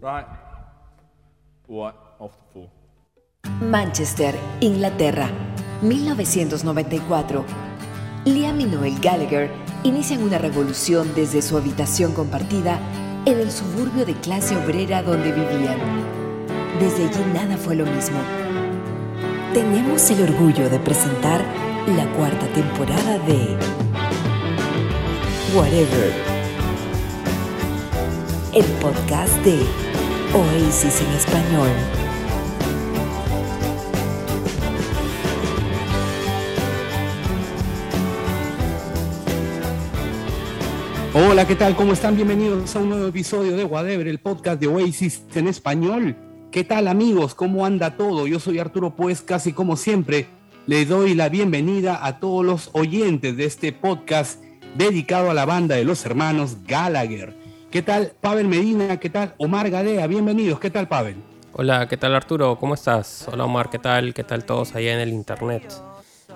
Right. What of the four? Manchester, Inglaterra, 1994. Liam y Noel Gallagher inician una revolución desde su habitación compartida en el suburbio de clase obrera donde vivían. Desde allí nada fue lo mismo. Tenemos el orgullo de presentar la cuarta temporada de Whatever, el podcast de Oasis en español. Hola, ¿qué tal? ¿Cómo están? Bienvenidos a un nuevo episodio de Whatever, el podcast de Oasis en español. ¿Qué tal amigos? ¿Cómo anda todo? Yo soy Arturo Pues, casi como siempre, le doy la bienvenida a todos los oyentes de este podcast dedicado a la banda de los hermanos Gallagher. ¿Qué tal Pavel Medina? ¿Qué tal Omar Gadea? Bienvenidos. ¿Qué tal Pavel? Hola, ¿qué tal Arturo? ¿Cómo estás? Hola Omar, ¿qué tal? ¿Qué tal todos allá en el internet?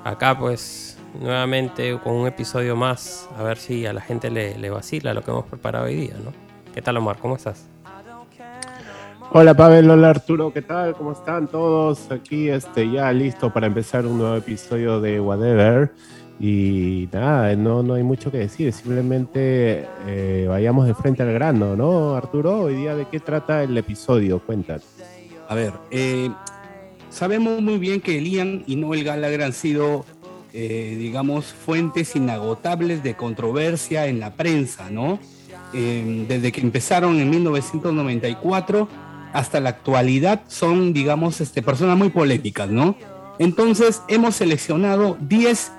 Acá pues nuevamente con un episodio más, a ver si a la gente le, le vacila lo que hemos preparado hoy día, ¿no? ¿Qué tal Omar? ¿Cómo estás? Hola Pavel, hola Arturo, ¿qué tal? ¿Cómo están todos? Aquí este, ya listo para empezar un nuevo episodio de Whatever. Y nada, no, no hay mucho que decir, simplemente eh, vayamos de frente al grano, ¿no, Arturo? Hoy día de qué trata el episodio, cuéntanos. A ver, eh, sabemos muy bien que Liam y Noel Gallagher han sido, eh, digamos, fuentes inagotables de controversia en la prensa, ¿no? Eh, desde que empezaron en 1994 hasta la actualidad son, digamos, este, personas muy polémicas, ¿no? Entonces hemos seleccionado 10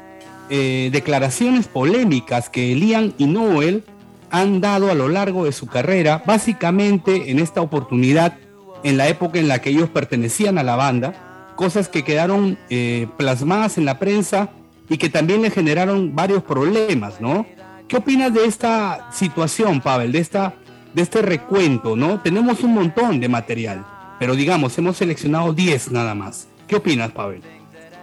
eh, declaraciones polémicas que Liam y Noel han dado a lo largo de su carrera, básicamente en esta oportunidad, en la época en la que ellos pertenecían a la banda, cosas que quedaron eh, plasmadas en la prensa y que también le generaron varios problemas, ¿no? ¿Qué opinas de esta situación, Pavel, de, esta, de este recuento, ¿no? Tenemos un montón de material, pero digamos, hemos seleccionado 10 nada más. ¿Qué opinas, Pavel?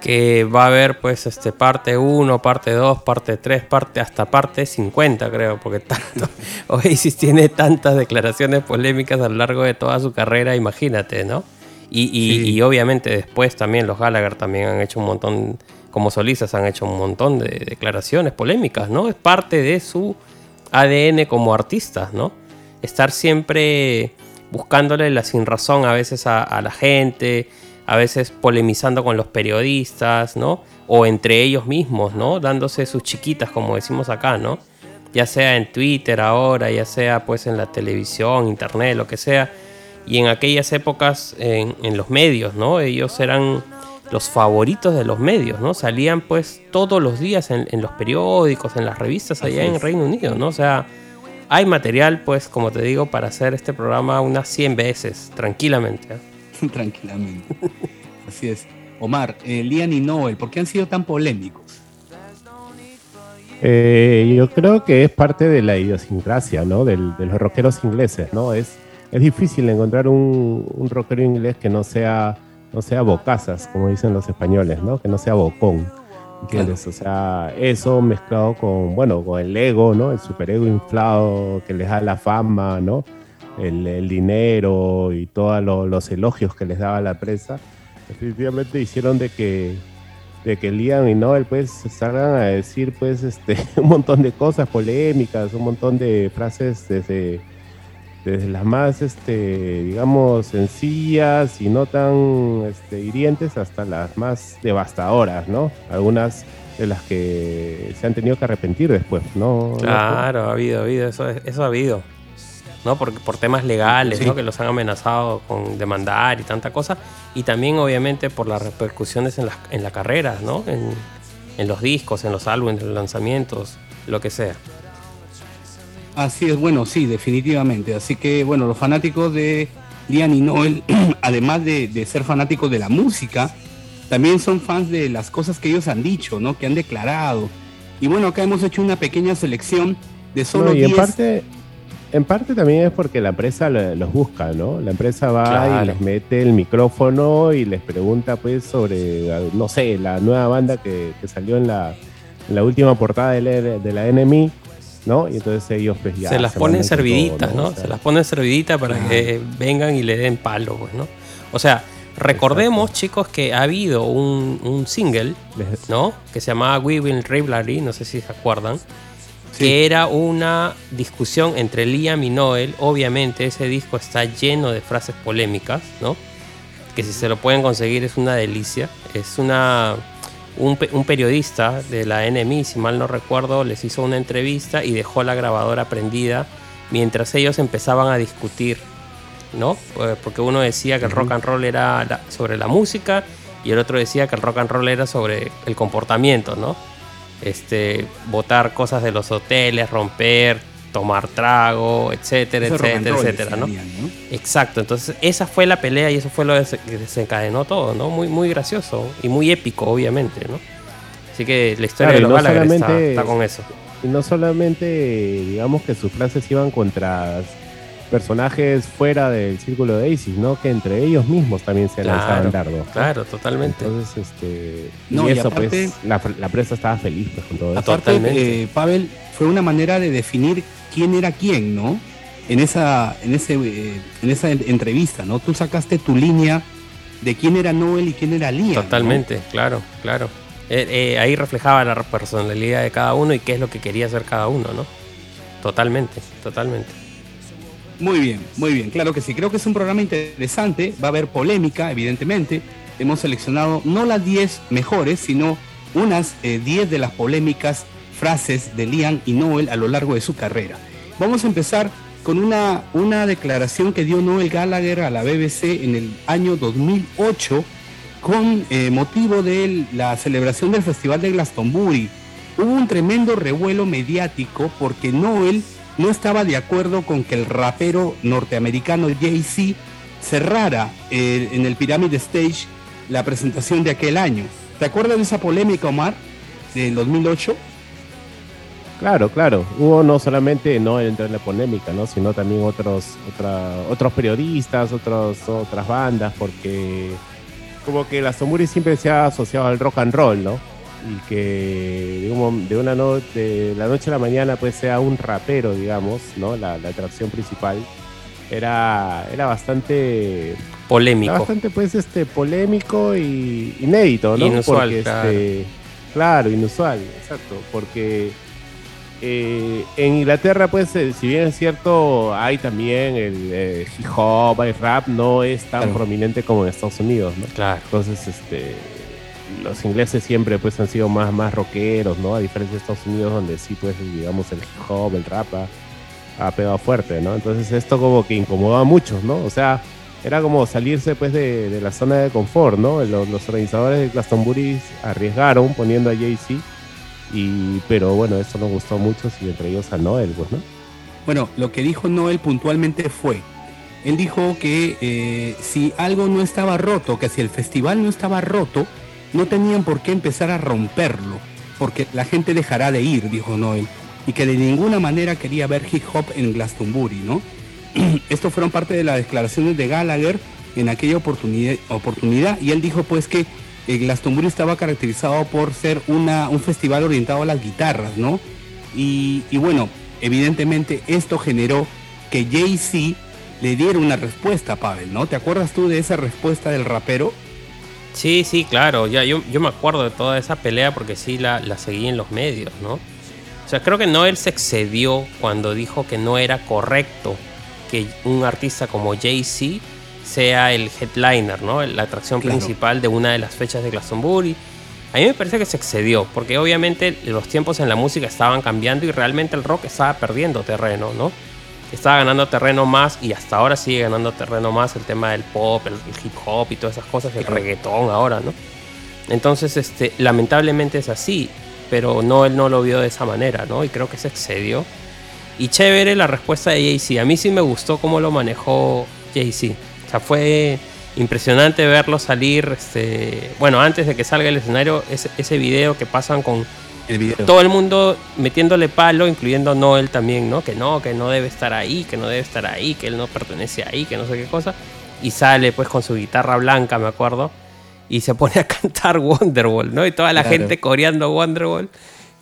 Que va a haber pues este parte 1, parte 2, parte 3, parte hasta parte 50 creo, porque tanto Oasis tiene tantas declaraciones polémicas a lo largo de toda su carrera, imagínate, ¿no? Y, y, Sí. y obviamente después también los Gallagher también han hecho un montón, como solistas han hecho un montón de declaraciones polémicas, ¿no? Es parte de su ADN como artistas, ¿no? Estar siempre buscándole la sin razón a veces a, a la gente, a veces polemizando con los periodistas, ¿no? O entre ellos mismos, ¿no? Dándose sus chiquitas, como decimos acá, ¿no? Ya sea en Twitter ahora, ya sea pues en la televisión, internet, lo que sea. Y en aquellas épocas en, en los medios, ¿no? Ellos eran los favoritos de los medios, ¿no? Salían pues todos los días en, en los periódicos, en las revistas allá en. Reino Unido, ¿no? O sea, hay material pues, como te digo, para hacer este programa unas 100 veces, tranquilamente. ¿eh? Tranquilamente. Así es. Omar, eh, Liam y Noel, ¿por qué han sido tan polémicos? Eh, yo creo que es parte de la idiosincrasia, ¿no? Del- de los rockeros ingleses, ¿no? Es, es difícil encontrar un, un rockero inglés que no sea, no sea bocazas, como dicen los españoles, ¿no? Que no sea bocón. ¿Entiendes? O sea, eso mezclado con, bueno, con el ego, ¿no? El superego inflado que les da la fama, ¿no? El, dinero y todos lo- los elogios que les daba la prensa, definitivamente hicieron de que, de que Liam y Noel pues salgan a decir pues este un montón de cosas polémicas, un montón de frases desde, desde las más este digamos sencillas y no tan este, hirientes hasta las más devastadoras, ¿no? Algunas de las que se han tenido que arrepentir después, ¿no? Claro, ha habido, ha habido, eso, eso ha habido. ¿No? Por, por temas legales, Sí. ¿no? Que los han amenazado con demandar y tanta cosa. Y también, obviamente, por las repercusiones en la, en la carrera, ¿no? En, en los discos, en los álbumes, en los lanzamientos, lo que sea. Así es, bueno, sí, definitivamente. Así que, bueno, los fanáticos de Liam y Noel, además de, de ser fanáticos de la música, también son fans de las cosas que ellos han dicho, ¿no? Que han declarado. Y bueno, acá hemos hecho una pequeña selección de solo No, y en 10 parte, en parte también es porque la empresa lo- los busca, ¿no? La empresa va Claro. y les mete el micrófono y les pregunta pues sobre, no sé, la nueva banda que, que salió en la, en la última portada de la, de la NME ¿no? Y entonces ellos pues ya... se las se ponen serviditas, todo, ¿no? O sea, Se las ponen serviditas para que vengan y le den palo, pues, ¿no? O sea, recordemos, chicos, que ha habido un, un single, ¿no? Que se llamaba We Will Rivalry, no sé si se acuerdan. Que era una discusión entre Liam y Noel. Obviamente, ese disco está lleno de frases polémicas, ¿no? Que si se lo pueden conseguir es una delicia. Es una. Un, un periodista de la NMI, si mal no recuerdo, les hizo una entrevista y dejó la grabadora prendida mientras ellos empezaban a discutir, ¿no? Pues, Porque uno decía que el rock and roll era la- sobre la música y el otro decía que el rock and roll era sobre el comportamiento, ¿no? Este, botar cosas de los hoteles, romper, tomar trago, etcétera, etcétera, etcétera, ¿no? Exacto, entonces esa fue la pelea y eso fue lo que desencadenó todo, ¿no? Muy, muy gracioso y muy épico, obviamente, ¿no? Así que la historia Claro, de los no Gallagher está, está con eso. Y no solamente, digamos que sus frases iban contra personajes fuera del círculo de Isis, ¿no? Que entre ellos mismos también se Claro, lanzaban dardos. ¿no? Claro, totalmente. Entonces, este. No, y y eso, aparte- pues, la, la prensa estaba feliz pues, con todo eso. Aparte, Totalmente. eh, Pavel, fue una manera de definir quién era quién, ¿no? En esa, en ese, eh, en esa en- entrevista, ¿no? Tú sacaste tu línea de quién era Noel y quién era Liam. ¿no? Totalmente, claro, claro. Eh, eh, ahí reflejaba la personalidad de cada uno y qué es lo que quería hacer cada uno, ¿no? Totalmente, totalmente. Muy bien, muy bien, claro que sí. Creo que es un programa interesante, va a haber polémica, evidentemente. Hemos seleccionado no las 10 mejores, sino unas eh, 10 de las polémicas frases de Liam y Noel a lo largo de su carrera. Vamos a empezar con una, una declaración que dio Noel Gallagher a la BBC en el año 2008 con eh, motivo de la celebración del Festival de Glastonbury. Hubo un tremendo revuelo mediático porque Noel no estaba de acuerdo con que el rapero norteamericano Jay-Z cerrara eh, en el Pyramid Stage la presentación de aquel año. ¿Te acuerdas de esa polémica, Omar, del 2008? Claro, claro. Hubo no solamente no entró en la polémica, ¿no? Sino también otros, otros periodistas, otros, otras bandas, porque como que la Somuri siempre se ha asociado al rock and roll, ¿no? Y que de, una noche, de la noche a la mañana, pues sea un rapero, digamos, ¿no? La, la atracción principal. Era, era bastante Era Polémico. bastante pues este polémico y inédito, ¿no? Inusual, Porque, claro. este, claro, inusual, exacto, porque eh, en Inglaterra pues eh, si bien es cierto hay también el eh, hip hop, el rap no es tan Claro. prominente como en Estados Unidos, ¿no? Claro. Entonces este los ingleses siempre pues han sido más más rockeros, ¿no? A diferencia de Estados Unidos donde sí pues digamos el hip hop, el rap ha, pegado fuerte, ¿no? Entonces esto como que incomodaba a muchos, ¿no? O sea, era como salirse pues de, la zona de confort, ¿no? Los, organizadores de Glastonbury arriesgaron poniendo a Jay-Z, pero bueno, eso nos gustó mucho y entre ellos a Noel, pues, ¿no? Bueno, lo que dijo Noel puntualmente fue, él dijo que eh, si algo no estaba roto, que si el festival no estaba roto, no tenían por qué empezar a romperlo, porque la gente dejará de ir, dijo Noel, y que de ninguna manera quería ver hip hop en Glastonbury, ¿no? Estos fueron parte de las declaraciones de Gallagher en aquella oportunidad, oportunidad y él dijo pues que eh, Glastonbury estaba caracterizado por ser una, un festival orientado a las guitarras, ¿no? Y, y bueno, evidentemente esto generó que Jay-Z le diera una respuesta Pavel, ¿no? ¿Te acuerdas tú de esa respuesta del rapero? Sí, sí, claro. Ya, yo, yo me acuerdo de toda esa pelea porque sí la, la seguí en los medios, ¿no? O sea, creo que Noel se excedió cuando dijo que no era correcto que un artista como Jay-Z sea el headliner, ¿no? La atracción Claro. principal de una de las fechas de Glastonbury. A mí me parece que se excedió, porque obviamente los tiempos en la música estaban cambiando y realmente el rock estaba perdiendo terreno, ¿no? Estaba ganando terreno más y hasta ahora sigue ganando terreno más el tema del pop, el, el hip hop y todas esas cosas, el reggaetón ahora, ¿no? Entonces, este, lamentablemente es así, pero no, él no lo vio de esa manera, ¿no? Y creo que se excedió. Y chévere la respuesta de Jay-Z. A mí sí me gustó cómo lo manejó Jay-Z. O sea, fue impresionante verlo salir, este, bueno, antes de que salga el escenario, ese, ese video que pasan con El video. todo el mundo metiéndole palo, incluyendo Noel también, ¿no? Que no, que no debe estar ahí, que no debe estar ahí, que él no pertenece ahí, que no sé qué cosa. Y sale pues con su guitarra blanca, me acuerdo, y se pone a cantar Wonderwall, ¿no? Y toda la Claro. gente coreando Wonderwall.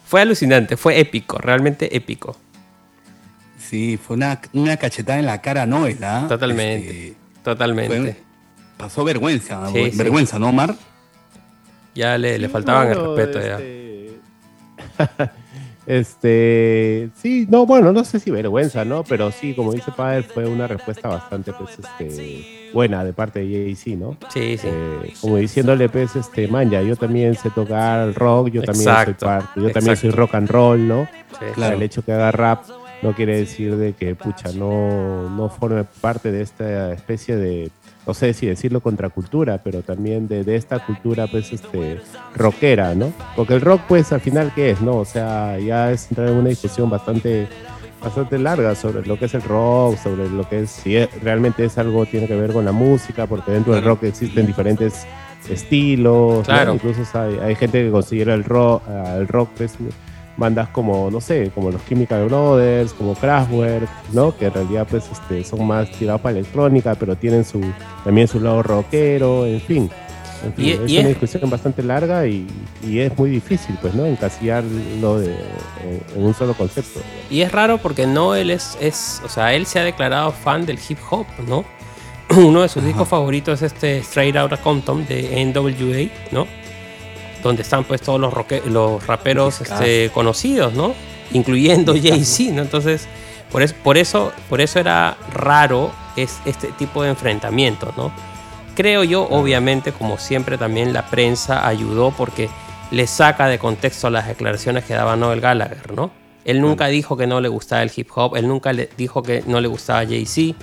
Fue alucinante, fue épico, realmente épico. Sí, fue una, una cachetada en la cara a Noel, ¿ah? Totalmente. Este, Totalmente. fue- pasó vergüenza, Sí, sí. vergüenza, ¿no, Omar? Ya le, le faltaban el respeto ya. este- sí, no, bueno, no sé si vergüenza, ¿no? Pero sí, como dice Pavel, fue una respuesta bastante, pues, este, buena de parte de Jay-Z, ¿no? Sí, sí. Eh, como diciéndole, pues, este, man, ya, yo también sé tocar rock, yo también soy parte, yo también soy rock and roll, ¿no? sí. Claro. El hecho que haga rap no quiere decir de que, pucha, no, no forme parte de esta especie de, no sé si decirlo contracultura, pero también de, de esta cultura, pues, este, rockera, ¿no? Porque el rock, pues, al final, ¿qué es, no? O sea, ya es entrar en una discusión bastante bastante larga sobre lo que es el rock, sobre lo que es, si es- realmente es algo tiene que ver con la música, porque dentro del rock existen diferentes estilos, ¿no? Claro. incluso hay, hay gente que considera el rock, el rock pues, bandas como, no sé, como los Chemical Brothers, como Kraftwerk, ¿no? Que en realidad pues este, son más tirados para electrónica, pero tienen su también su lado rockero, en fin. En fin, Y- es y una es- discusión bastante larga y, y es muy difícil, pues, ¿no? Encasillarlo de, en, en un solo concepto. Y es raro porque Noel es, es, o sea, él se ha declarado fan del hip hop, ¿no? Uno de sus discos favoritos es este Straight Outta Compton de NWA, ¿no? Donde están pues todos los, roque- los raperos este, conocidos, ¿no? Incluyendo Jay-Z, ¿no? Entonces, por eso, por eso, por eso era raro es, este tipo de enfrentamientos, ¿no? Creo yo, obviamente, como siempre, también la prensa ayudó porque le saca de contexto las declaraciones que daba Noel Gallagher, ¿no? Él nunca dijo que no le gustaba el hip hop, él nunca le dijo que no le gustaba Jay-Z.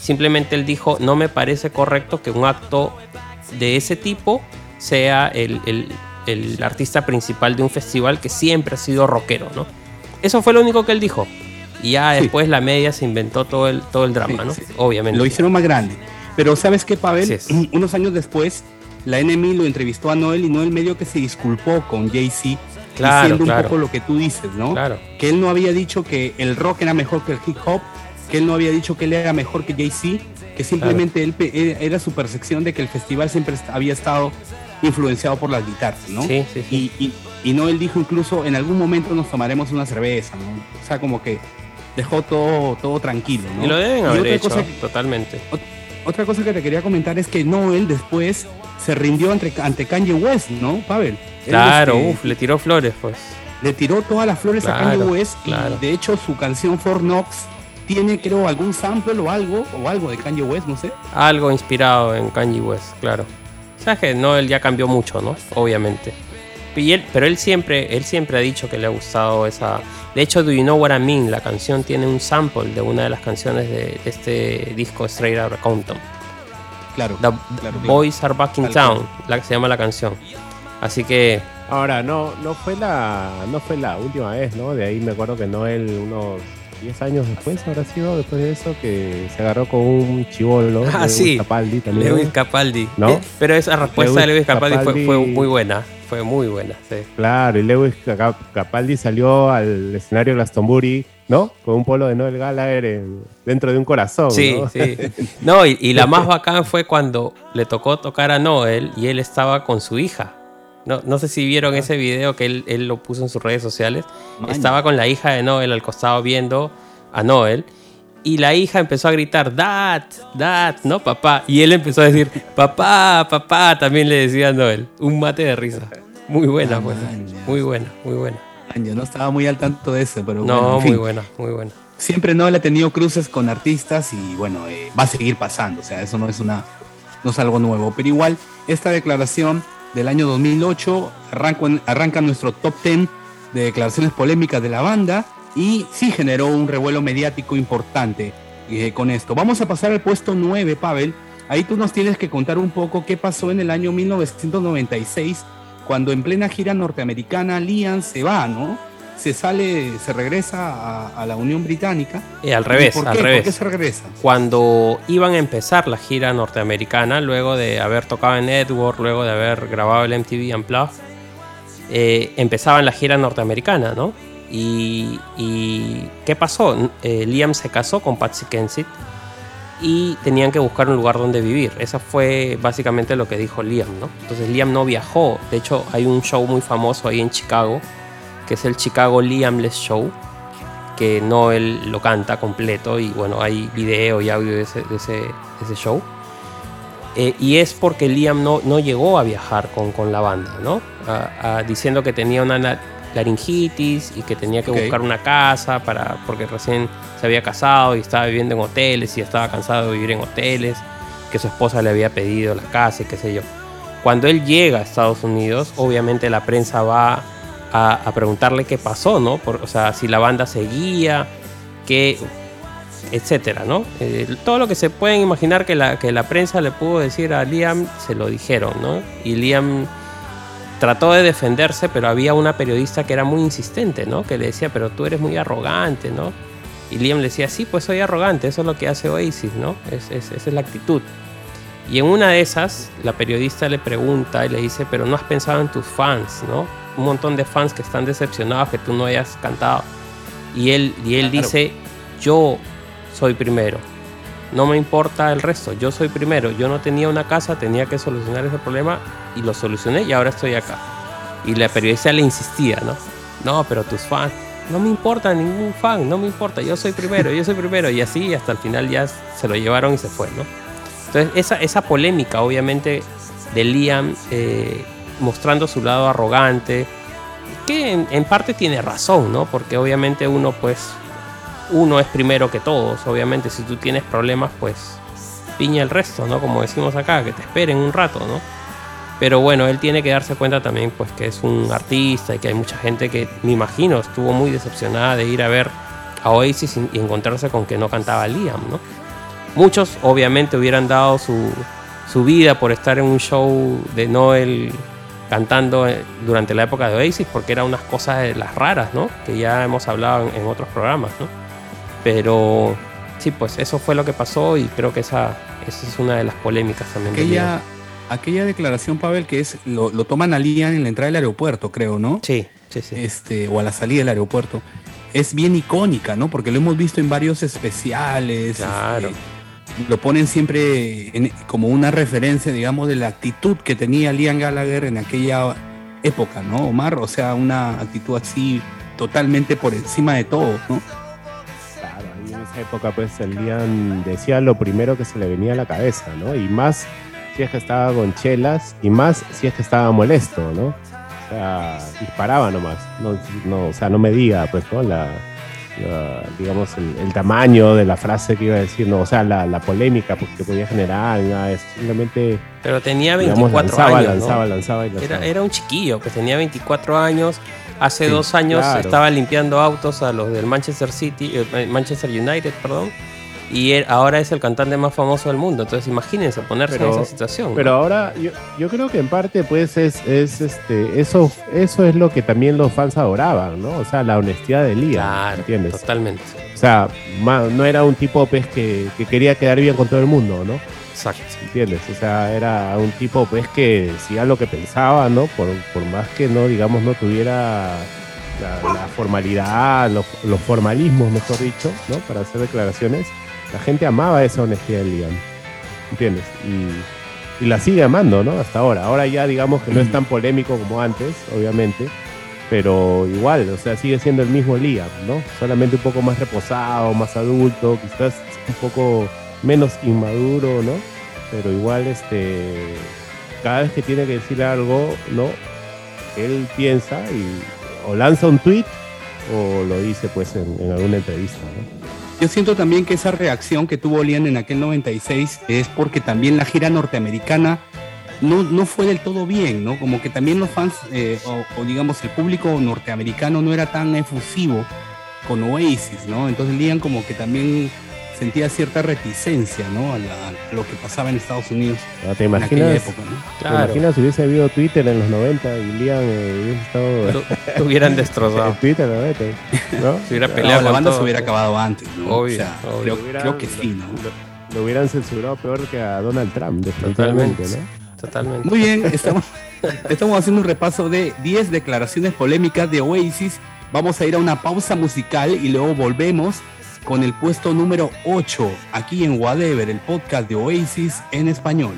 Simplemente él dijo, no me parece correcto que un acto de ese tipo sea el, el- el artista principal de un festival que siempre ha sido rockero, ¿no? Eso fue lo único que él dijo. Y ya Sí. después la media se inventó todo el, todo el drama, Sí, ¿no? sí. Obviamente. Lo hicieron más grande. Pero ¿sabes qué, Pavel? Unos años después, la NMI lo entrevistó a Noel y Noel medio que se disculpó con Jay-Z, Claro, diciendo claro. un poco lo que tú dices, ¿no? Claro. Que él no había dicho que el rock era mejor que el hip hop, que él no había dicho que él era mejor que Jay-Z, que simplemente él era- su percepción de que el festival siempre había estado influenciado por las guitarras, ¿no? Sí, sí, sí. Y, y, y Noel dijo incluso, en algún momento nos tomaremos una cerveza, ¿no? O sea, como que dejó todo, todo tranquilo, ¿no? Y lo deben haber hecho, totalmente. otra cosa que te quería comentar es que Noel después se rindió ante, ante Kanye West, ¿no, Pavel? Claro, este, uff, le tiró flores, pues. le tiró todas las flores a Kanye West claro. y de hecho su canción For Knox tiene creo algún sample o algo o algo de Kanye West, no sé. Algo inspirado en Kanye West, claro. No, él ya cambió mucho, ¿no? Obviamente. Y él- pero él siempre, él siempre ha dicho que le ha gustado esa. De hecho, Do You Know What I Mean, la canción tiene un sample de una de las canciones de, este disco Straight Outta Compton. Claro. The claro, Boys Are Back in Town, la que se llama la canción. Así que, Ahora, no, no fue la, no fue la última vez, ¿no? De ahí me acuerdo que Noel unos 10 años después habrá sido después de eso que se agarró con un chivolo, Ah, Lewis sí. Capaldi también. Lewis Capaldi. ¿No? Eh, pero esa respuesta de Lewis Capaldi fue, muy buena. Fue muy buena, sí. Claro, y Lewis Cap- Capaldi salió al escenario Glastonbury, ¿no? Con un polo de Noel Gallagher en- dentro de un corazón, Sí, ¿no? sí. No, y, y la más bacán fue cuando le tocó tocar a Noel y él estaba con su hija. No, no sé si vieron ese video que él, él lo puso en sus redes sociales. Estaba con la hija de Noel al costado viendo a Noel. Y la hija empezó a gritar, Dad, Dad, ¿no? Papá. Y él empezó a decir, Papá, papá, también le decía a Noel. Un mate de risa. Muy buena, Ah, pues. Muy buena, muy buena. Yo no estaba muy al tanto de eso, pero No, bueno, en fin. muy buena, muy buena. siempre Noel ha tenido cruces con artistas y bueno, eh, va a seguir pasando, o sea, eso no es una no es algo nuevo, pero igual esta declaración del año 2008 arranca, nuestro top 10 de declaraciones polémicas de la banda y sí generó un revuelo mediático importante eh, con esto. Vamos a pasar al puesto 9, Pavel. Ahí tú nos tienes que contar un poco qué pasó en el año 1996 cuando en plena gira norteamericana Liam se va, ¿no? Se sale, se regresa a, a la Unión Británica. Y al revés, ¿Por al qué? revés. ¿Por qué se regresa? cuando iban a empezar la gira norteamericana, luego de haber tocado en Edward, luego de haber grabado el MTV Unplugged, eh, empezaban la gira norteamericana, ¿no? Y, y ¿qué pasó? Eh, Liam se casó con Patsy Kensit y tenían que buscar un lugar donde vivir. Eso fue básicamente lo que dijo Liam, ¿no? Entonces Liam no viajó. De hecho, hay un show muy famoso ahí en Chicago, que es el Chicago Liamless Show, que Noel lo canta completo y bueno, hay video y audio de ese, de ese, de ese show. Eh, y es porque Liam no, no llegó a viajar con, con la banda, ¿no? A- a- diciendo que tenía una na- laringitis y que tenía que Ok. buscar una casa para, porque recién se había casado y estaba viviendo en hoteles y estaba cansado de vivir en hoteles, que su esposa le había pedido la casa y qué sé yo. Cuando él llega a Estados Unidos, obviamente la prensa va a, preguntarle qué pasó, ¿no? Por- o sea, si la banda seguía, qué, etcétera, ¿no? Eh, todo lo que se pueden imaginar que la, que la prensa le pudo decir a Liam, se lo dijeron, ¿no? Y Liam trató de defenderse, pero había una periodista que era muy insistente, ¿no? Que le decía, pero tú eres muy arrogante, ¿no? Y Liam le decía, sí, pues soy arrogante, eso es lo que hace Oasis, ¿no? Es, es- esa es la actitud. Y en una de esas, la periodista le pregunta y le dice, pero no has pensado en tus fans, ¿no? Un montón de fans que están decepcionados que tú no hayas cantado. Y él, y él Claro. dice, yo soy primero. No me importa el resto, yo soy primero. Yo no tenía una casa, tenía que solucionar ese problema y lo solucioné y ahora estoy acá. Y la periodista le insistía, ¿no? No, pero tus fans, no me importa ningún fan, no me importa, yo soy primero, yo soy primero. Y así hasta el final ya se lo llevaron y se fue, ¿no? Entonces esa, esa polémica obviamente de Liam eh, mostrando su lado arrogante, que en, parte tiene razón, ¿no? Porque obviamente uno pues, uno es primero que todos, obviamente si tú tienes problemas pues piña el resto, ¿no? Como decimos acá, que te esperen un rato, ¿no? Pero bueno, él tiene que darse cuenta también pues que es un artista y que hay mucha gente que me imagino estuvo muy decepcionada de ir a ver a Oasis y, y encontrarse con que no cantaba Liam, ¿no? Muchos obviamente hubieran dado su, su vida por estar en un show de Noel cantando eh, durante la época de Oasis porque eran unas cosas de las raras, ¿no? Que ya hemos hablado en, en otros programas, ¿no? Pero sí, pues eso fue lo que pasó y creo que esa, esa es una de las polémicas también. Aquella, aquella declaración, Pavel, que es, lo, lo toman a Liam en la entrada del aeropuerto, creo, ¿no? Sí, sí, sí. Este, o a la salida del aeropuerto. Es bien icónica, ¿no? Porque lo hemos visto en varios especiales. Claro. este, lo ponen siempre en- como una referencia, digamos, de la actitud que tenía Liam Gallagher en aquella época, ¿no, Omar? O sea, una actitud así totalmente por encima de todo, ¿no? Claro, ahí en esa época pues el Liam decía lo primero que se le venía a la cabeza, ¿no? Y más si es que estaba con chelas y más si es que estaba molesto, ¿no? O sea, disparaba nomás, no, no, o sea, no medía pues, ¿no? La, la- digamos, el, el tamaño de la frase que iba a decir, no, o sea, la, la polémica pues, que podía generar, nada, eso, simplemente, Pero tenía digamos, 24 lanzaba, años, ¿no? lanzaba, lanzaba y lanzaba. Era, era un chiquillo que tenía 24 años. Hace Sí, dos años claro. estaba limpiando autos a los del Manchester City, eh, Manchester United, perdón. Y él ahora es el cantante más famoso del mundo. Entonces imagínense ponerse Pero- en esa situación. ¿no? Pero ahora yo, yo creo que en parte pues es, es este eso eso es lo que también los fans adoraban, ¿no? O sea, la honestidad de Liam, claro, ¿entiendes? totalmente. O sea, no era un tipo pues que, que quería quedar bien con todo el mundo, ¿no? Exacto. ¿Entiendes? O sea, era un tipo pues que decía lo que pensaba, ¿no? Por, por más que no, digamos, no tuviera la, la formalidad, los, los formalismos, mejor dicho, ¿no? Para hacer declaraciones. La gente amaba esa honestidad de Liam, ¿entiendes? Y, y la sigue amando, ¿no? Hasta ahora. Ahora ya digamos que no es tan polémico como antes, obviamente, pero igual, o sea, sigue siendo el mismo Liam, ¿no? Solamente un poco más reposado, más adulto, quizás un poco menos inmaduro, ¿no? Pero igual, este, cada vez que tiene que decir algo, ¿no? Él piensa y o lanza un tweet o lo dice pues en, en alguna entrevista, ¿no? Yo siento también que esa reacción que tuvo Liam en aquel 96 es porque también la gira norteamericana no, no fue del todo bien, ¿no? Como que también los fans, eh, o, o digamos el público norteamericano no era tan efusivo con Oasis, ¿no? Entonces Liam como que también sentía cierta reticencia, ¿no? A, la- a lo que pasaba en Estados Unidos ¿No? ¿Te en aquella imaginas? época, ¿no? ¿Te Claro. imaginas si hubiese habido Twitter en los 90 y Liam eh, hubiese estado lo hubieran destrozado. Twitter en los 90, ¿no? Se hubiera No, peleado la banda todo. se hubiera acabado antes, ¿no? Obvio, o sea, obvio. creo, Lo hubieran- creo que sí, ¿no? Lo, lo hubieran censurado peor que a Donald Trump, Totalmente. ¿no? Totalmente. Muy bien, estamos, estamos haciendo un repaso de 10 declaraciones polémicas de Oasis. Vamos a ir a una pausa musical y luego volvemos con el puesto número 8 aquí en Whatever, el podcast de Oasis en español.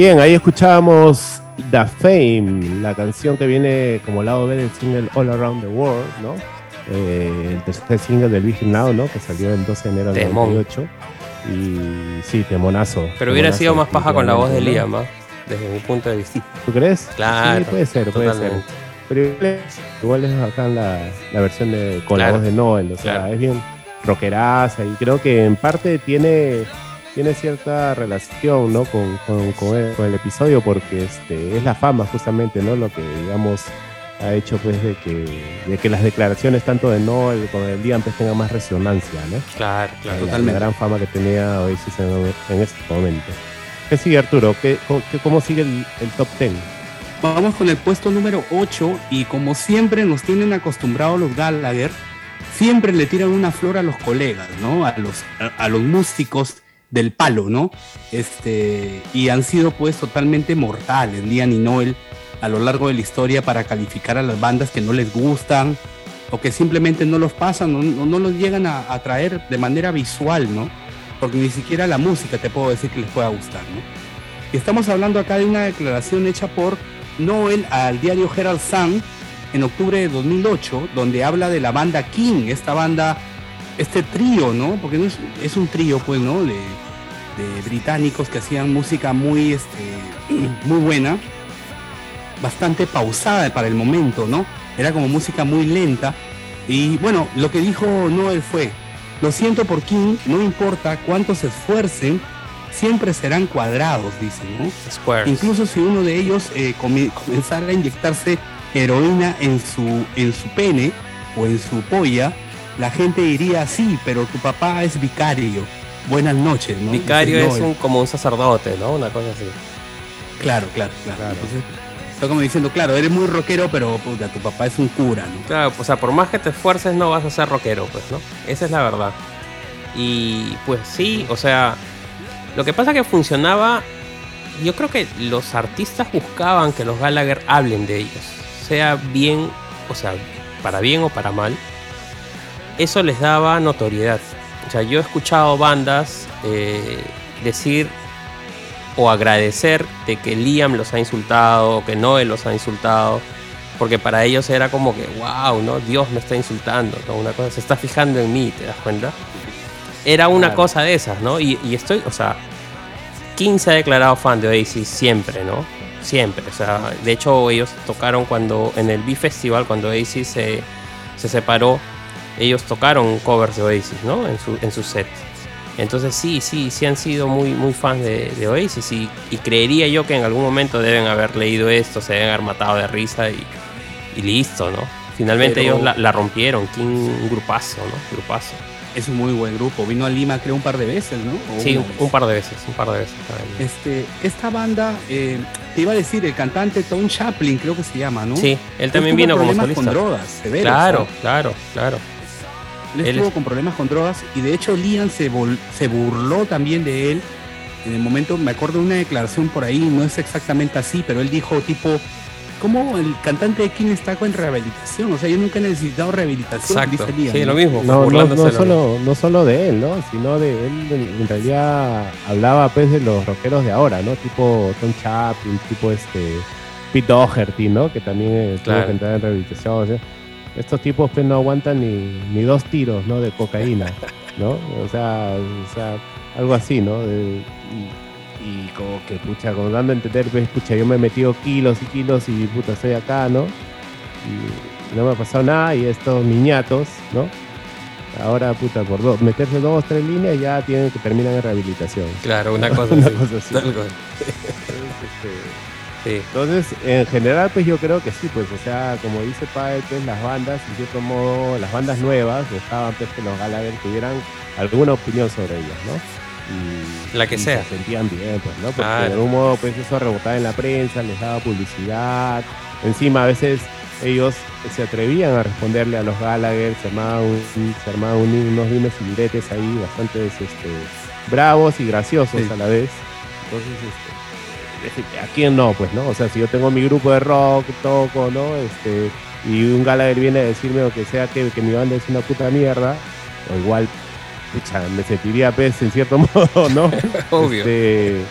Bien, ahí escuchábamos The Fame, la canción que viene como lado B del single All Around the World, ¿no? Eh, el tercer single del Virgin Now, ¿no? Que salió el 12 de enero del Temón. 98. Y sí, temonazo. Pero hubiera temonazo, sido más paja con la voz de Liam, desde mi punto de vista. ¿Tú crees? Claro, Sí, puede ser, puede ser. Pero igual es- igual es acá la, la versión de, con Claro, la voz de Noel, o sea, claro. es bien rockeraza y creo que en parte tiene, tiene cierta relación ¿no? con, con- con el, con el episodio porque este, es la fama justamente ¿no? lo que digamos ha hecho pues de que, de que las declaraciones tanto de Noel como de Liam pues tengan más resonancia, ¿no? Claro, claro. La- la, Totalmente. gran fama que tenía Oasis en, en este momento. ¿Qué sigue Arturo? ¿Qué, cómo, qué- cómo sigue el, el top 10? Vamos con el puesto número 8 y como siempre nos tienen acostumbrados los Gallagher, siempre le tiran una flor a los colegas, ¿no? A los, a, a los músicos del palo, ¿no? Este, y han sido pues totalmente mortales, Liam y Noel, a lo largo de la historia para calificar a las bandas que no les gustan o que simplemente no los pasan no, no los llegan a, a traer de manera visual, ¿no? Porque ni siquiera la música te puedo decir que les pueda gustar, ¿no? Y estamos hablando acá de una declaración hecha por Noel al diario Herald Sun en octubre de 2008, donde habla de la banda King, esta banda, este trío, ¿no? Porque no es, es un trío, pues, ¿no? De, de británicos que hacían música muy, este, muy buena, bastante pausada para el momento, ¿no? Era como música muy lenta. Y bueno, lo que dijo Noel fue, lo siento por King, no importa cuánto se esfuercen, siempre serán cuadrados, dice, ¿no? Squares. Incluso si uno de ellos eh, comenzara a inyectarse heroína en su, en su pene o en su polla, la gente diría, sí, pero tu papá es vicario. Buenas noches, ¿no? Vicario Dice es un, como un sacerdote, ¿no? Una cosa así. Claro, claro, claro. Entonces, está como diciendo, claro, eres muy rockero, pero puta, tu papá es un cura, ¿no? Claro, o sea, por más que te esfuerces no vas a ser rockero, pues, ¿no? Esa es la verdad. Y pues sí, o sea, lo que pasa que funcionaba, yo creo que los artistas buscaban que los Gallagher hablen de ellos, sea bien, o sea, para bien o para mal. Eso les daba notoriedad. O sea, yo he escuchado bandas eh, decir o agradecer de que Liam los ha insultado o que Noel los ha insultado porque para ellos era como que, wow, ¿no? Dios me está insultando, ¿no? Una cosa, se está fijando en mí, ¿te das cuenta? Era una Claro. cosa de esas, ¿no? Y, y estoy, o sea, King se ha declarado fan de Oasis siempre, ¿no? Siempre, o sea, de hecho ellos tocaron cuando, en el B-Festival, cuando Oasis se, se separó, ellos tocaron covers de Oasis, ¿no? En su, en su set. Entonces sí, sí, sí han sido muy, muy fans de, de Oasis y, y creería yo que en algún momento deben haber leído esto, se deben haber matado de risa y, y listo, ¿no? Finalmente Pero- ellos la, la rompieron, King, un grupazo, ¿no? Grupazo. Es un muy buen grupo. Vino a Lima, creo, un par de veces, ¿no? O Sí, un, un par de veces, un par de veces. también. Este, esta banda, eh, te iba a decir, el cantante Tom Chaplin, creo que se llama, ¿no? Sí, él también tuvo vino como solista. con drogas, severos. Claro, ¿ah? claro, claro. Él Él estuvo es- con problemas con drogas y de hecho Liam se, vol- se burló también de él. En el momento, me acuerdo de una declaración por ahí, no es exactamente así, pero él dijo tipo, ¿cómo el cantante de King está con rehabilitación? O sea, yo nunca he necesitado rehabilitación, Exacto. dice Liam. Sí, ¿no? lo mismo. No, solo, no solo de él, ¿no? Sino de él, en, realidad hablaba pues de los rockeros de ahora, ¿no? Tipo Tom Chaplin, tipo este Pete Doherty, ¿no? Que también eh, tuvo Claro. que entrar en rehabilitación. o sea, estos tipos pues no aguantan ni, ni dos tiros, ¿no? De cocaína, ¿no? O sea, o sea algo así, ¿no? De- y, y como que, pucha, como dando a entender, pues, pucha, yo me he metido kilos y kilos y, puta, estoy acá, ¿no? Y no me ha pasado nada y estos niñatos, ¿no? Ahora, puta, por dos, meterse dos, tres líneas ya tienen que terminar en rehabilitación. Claro, una cosa Una así. cosa así. Sí. Entonces, en general, pues yo creo que sí, pues, o sea, como dice Pael, pues las bandas, en cierto modo, las bandas nuevas buscaban pues que los Gallagher tuvieran alguna opinión sobre ellas, ¿no? Y, La que y sea. Se sentían bien, pues, ¿no? Porque de algún modo, pues eso rebotaba en la prensa, les daba publicidad. Encima, a veces ellos se atrevían a responderle a los Gallagher, se armaban, un- se armaban unos dimes y diretes ahí bastante este, bravos y graciosos Sí. a la vez. Entonces, este, ¿a quién no? Pues, ¿no? O sea, si yo tengo mi grupo de rock, toco, ¿no? Este, y un Gallagher viene a decirme o que sea que, que mi banda es una puta mierda, o igual, pucha, me sentiría, pues, en cierto modo, ¿no? Obvio. Este,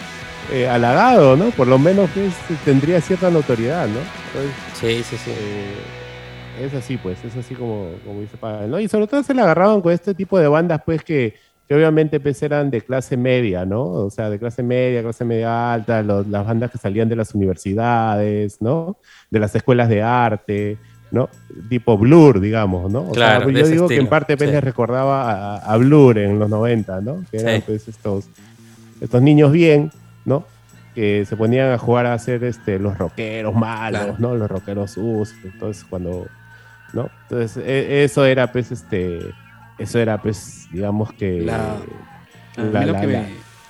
eh, halagado, ¿no? Por lo menos pues, tendría cierta notoriedad, ¿no? sí, sí, sí. Eh, es así, pues, es así como, como dice Pavel, ¿no? Y sobre todo se le agarraban con este tipo de bandas, pues, que, que obviamente pues, eran de clase media, ¿no? O sea, de clase media, clase media alta, las bandas que salían de las universidades, ¿no? De las escuelas de arte, ¿no? Tipo Blur, digamos, ¿no? O claro, sea, yo digo que en parte pues, les recordaba a, Blur en los 90, ¿no? Que eran pues estos, estos niños bien, ¿no? Que se ponían a jugar a hacer este, los rockeros malos, ¿no? Los rockeros sus. Entonces, cuando, ¿no? Entonces, e, eso era, pues, este, eso era, pues, digamos que la,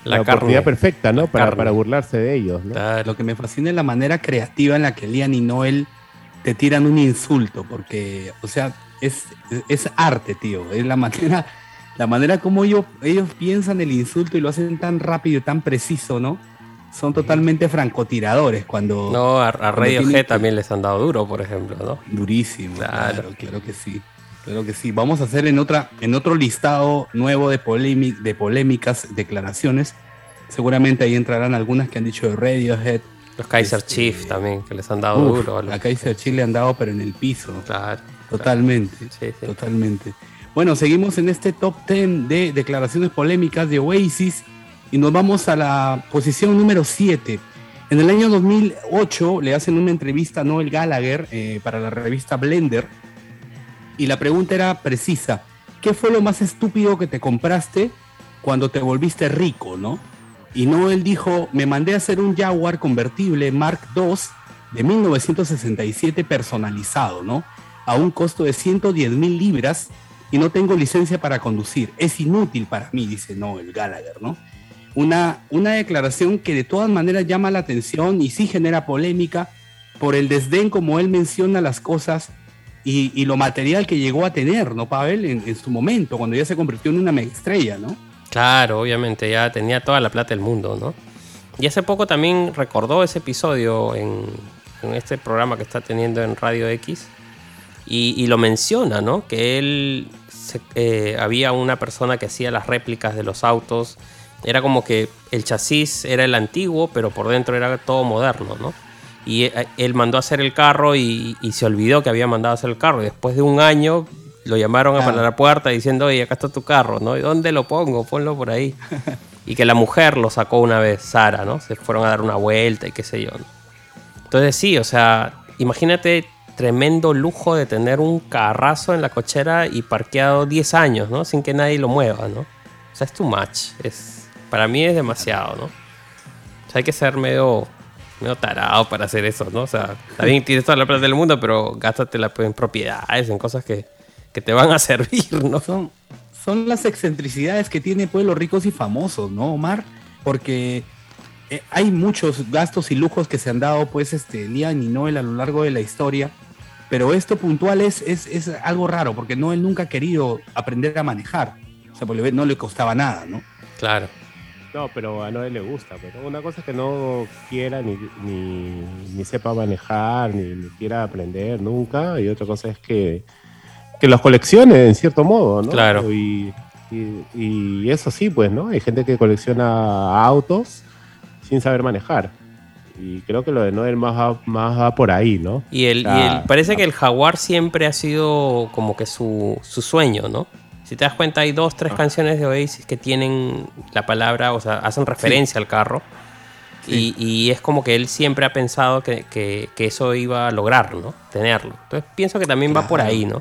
la, oportunidad perfecta, ¿no? Para, para, burlarse de ellos, ¿no? Lo que me fascina es la manera creativa en la que Lian y Noel te tiran un insulto, porque, o sea, es, es arte, tío. Es la manera la manera como ellos, ellos piensan el insulto y lo hacen tan rápido y tan preciso, ¿no? Son totalmente francotiradores cuando... No, a, a Radiohead también les han dado duro, por ejemplo, ¿no? Durísimo, claro, claro, que sí. Claro que sí. Vamos a hacer en, otra, en otro listado nuevo de, de polémicas, declaraciones. Seguramente ahí entrarán algunas que han dicho de Radiohead. Los Kaiser este, Chief también, que les han dado duro. A, los... Kaiser Chief le han dado, pero en el piso. Claro. Totalmente. Sí, sí. Totalmente. Bueno, seguimos en este top 10 de declaraciones polémicas de Oasis y nos vamos a la posición número 7. En el año 2008 le hacen una entrevista a Noel Gallagher eh, para la revista Blender y la pregunta era precisa. ¿Qué fue lo más estúpido que te compraste cuando te volviste rico, no? Y Noel dijo, me mandé a hacer un Jaguar convertible Mark II de 1967 personalizado, ¿no? A un costo de 110 mil libras y no tengo licencia para conducir. Es inútil para mí, dice Noel Gallagher, ¿no? Una, una declaración que de todas maneras llama la atención y sí genera polémica por el desdén como él menciona las cosas y, lo material que llegó a tener, ¿no, Pavel? En, su momento, cuando ya se convirtió en una mega estrella, ¿no? Claro, obviamente, ya tenía toda la plata del mundo, ¿no? Y hace poco también recordó ese episodio en, en este programa que está teniendo en Radio X y, y lo menciona, ¿no? Que él eh, había una persona que hacía las réplicas de los autos. Era como que el chasis era el antiguo, pero por dentro era todo moderno, ¿no? Y eh, él mandó a hacer el carro y, se olvidó que había mandado a hacer el carro. Y después de un año lo llamaron a la puerta diciendo, oye, acá está tu carro, ¿no? ¿Y dónde lo pongo? Ponlo por ahí. y que la mujer lo sacó una vez, Sara, ¿no? Se fueron a dar una vuelta y qué sé yo. Entonces sí, o sea, imagínate tremendo lujo de tener un carrazo en la cochera y parqueado 10 años, ¿no? Sin que nadie lo mueva, ¿no? O sea, es too much. Es, para mí es demasiado, ¿no? O sea, hay que ser medio, medio tarado para hacer eso, ¿no? O sea, también tienes toda la plata del mundo, pero gástatela en propiedades, en cosas que, que te van a servir, ¿no? Son, son las excentricidades que tienen pues, los ricos y famosos, ¿no, Omar? Porque eh, hay muchos gastos y lujos que se han dado, pues, este, Lian y Noel a lo largo de la historia pero esto puntual es, es, algo raro, porque no, él nunca ha querido aprender a manejar. O sea, porque no le costaba nada, ¿no? Claro. No, pero a Noel le gusta. Pero una cosa es que no quiera ni, ni, sepa manejar, ni, quiera aprender nunca. Y otra cosa es que, que los coleccione en cierto modo, ¿no? Claro. Y, y, eso sí, pues, ¿no? Hay gente que colecciona autos sin saber manejar. Y creo que lo de Noel más va, más va por ahí, ¿no? Y, el, parece que el jaguar siempre ha sido como que su, sueño, ¿no? Si te das cuenta, hay dos, tres ah. canciones de Oasis que tienen la palabra, o sea, hacen referencia al carro. Y, es como que él siempre ha pensado que, eso iba a lograr, ¿no? Tenerlo. Entonces pienso que también va por ahí, ¿no?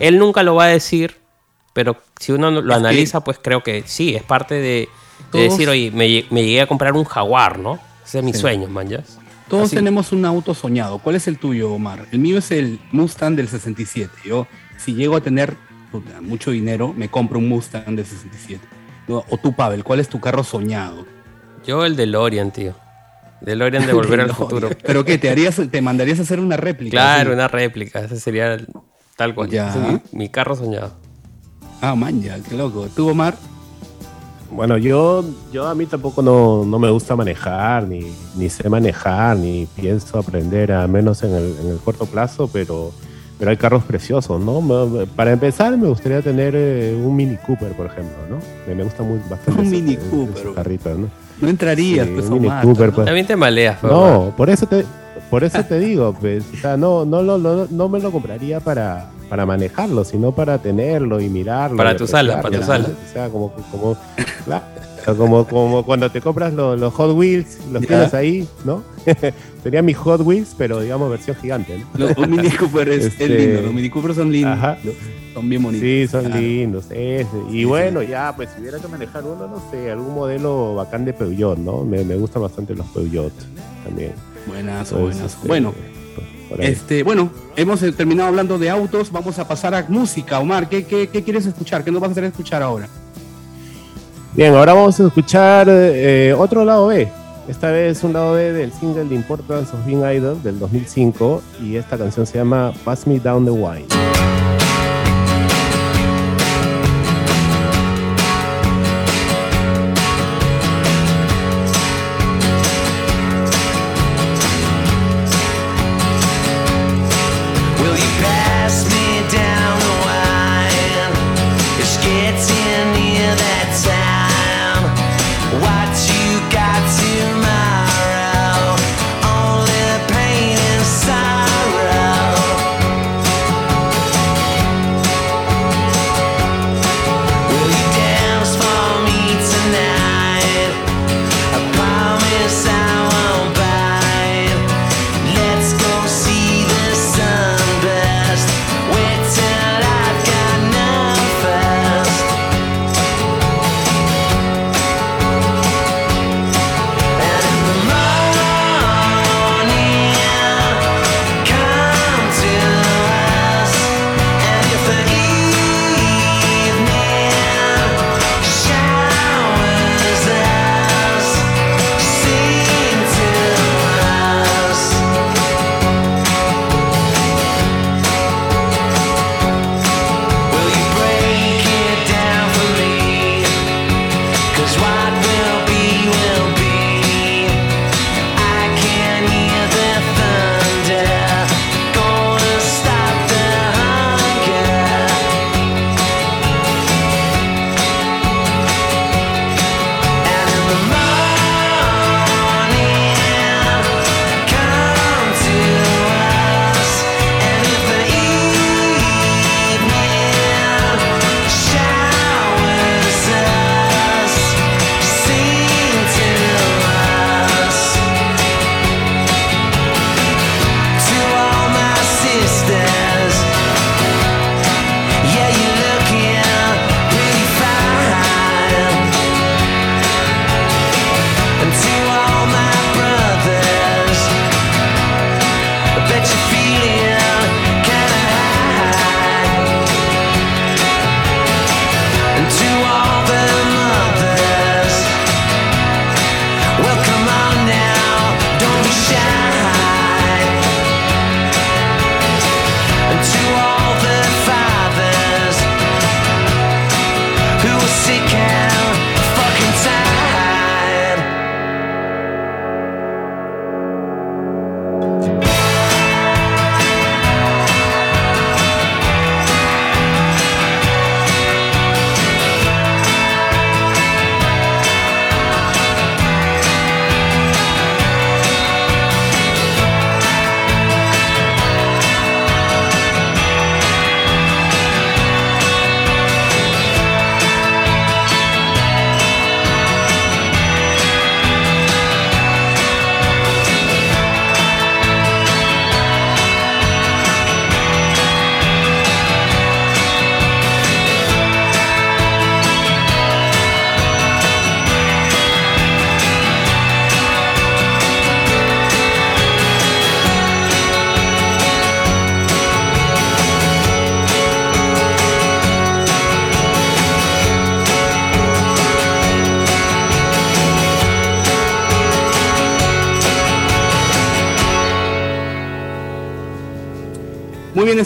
Él nunca lo va a decir, pero si uno lo analiza, pues creo que sí, es parte de, decir, oye, me, me, llegué a comprar un jaguar, ¿no? Ese es mi sueño, man, Todos tenemos un auto soñado. ¿Cuál es el tuyo, Omar? El mío es el Mustang del 67. Yo, si llego a tener mucho dinero, me compro un Mustang del 67. O tú, Pavel, ¿cuál es tu carro soñado? Yo el DeLorean, tío. DeLorean de Volver al Futuro. ¿Pero qué? ¿Te, harías, ¿Te mandarías a hacer una réplica? Claro, una réplica. Ese sería tal cual. Ya. mi carro soñado. Ah, man, ya, qué loco. ¿Tú, Omar? Bueno, yo, yo a mí tampoco no, no me gusta manejar, ni, ni, sé manejar, ni pienso aprender, a menos en el, en el, corto plazo, pero, pero hay carros preciosos, ¿no? Para empezar, me gustaría tener eh, un Mini Cooper, por ejemplo, ¿no? Me, gusta muy bastante. Un Mini Cooper. carrito, ¿no? No entrarías, Sí, pues, Mini Omar, Cooper, ¿no? pues. También te maleas, No, por eso te, por eso te digo, pues, o sea, no, no, lo- no, no me lo compraría para, para manejarlo, sino para tenerlo y mirarlo. Para y tu sala, para tu sala. O sea, como, como, claro, como, como cuando te compras los, los Hot Wheels, los tienes ahí, ¿no? Sería mi Hot Wheels, pero digamos versión gigante, ¿no? Los- un Mini Cooper es, es Este- lindo, los Mini Cooper son lindos. Ajá. Son bien bonitos. Sí, son Claro. lindos. ese. Y Sí, bueno, ya, pues si hubiera que manejar uno, no sé, algún modelo bacán de Peugeot, ¿no? Me, me gustan bastante los Peugeot también. Buenazo, Entonces, buenazo. este, Bueno, ahí. este, bueno, hemos eh, terminado hablando de autos, vamos a pasar a música. Omar, ¿qué, qué, qué quieres escuchar? ¿Qué nos vas a hacer escuchar ahora? Bien, ahora vamos a escuchar eh, otro lado B. Esta vez un lado B del single de Importance of Being Idol del 2005 y esta canción se llama Pass Me Down the Wine.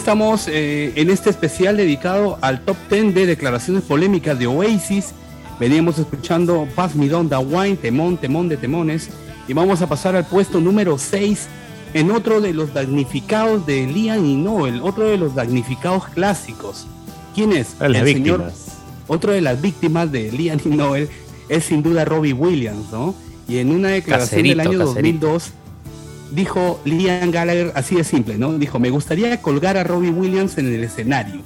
Estamos eh, en este especial dedicado al top 10 de declaraciones polémicas de Oasis. Veníamos escuchando Pass Me Down the Wine, temón, temón de temones. Y vamos a pasar al puesto número 6 en otro de los damnificados de Liam y Noel, otro de los damnificados clásicos. ¿Quién es? Las El señor- víctimas. otro de las víctimas de Liam y Noel es sin duda Robbie Williams, ¿no? Y en una declaración del Caserito, año caserito. 2002 dijo Liam Gallagher así de simple, ¿no? Dijo, me gustaría colgar a Robbie Williams en el escenario.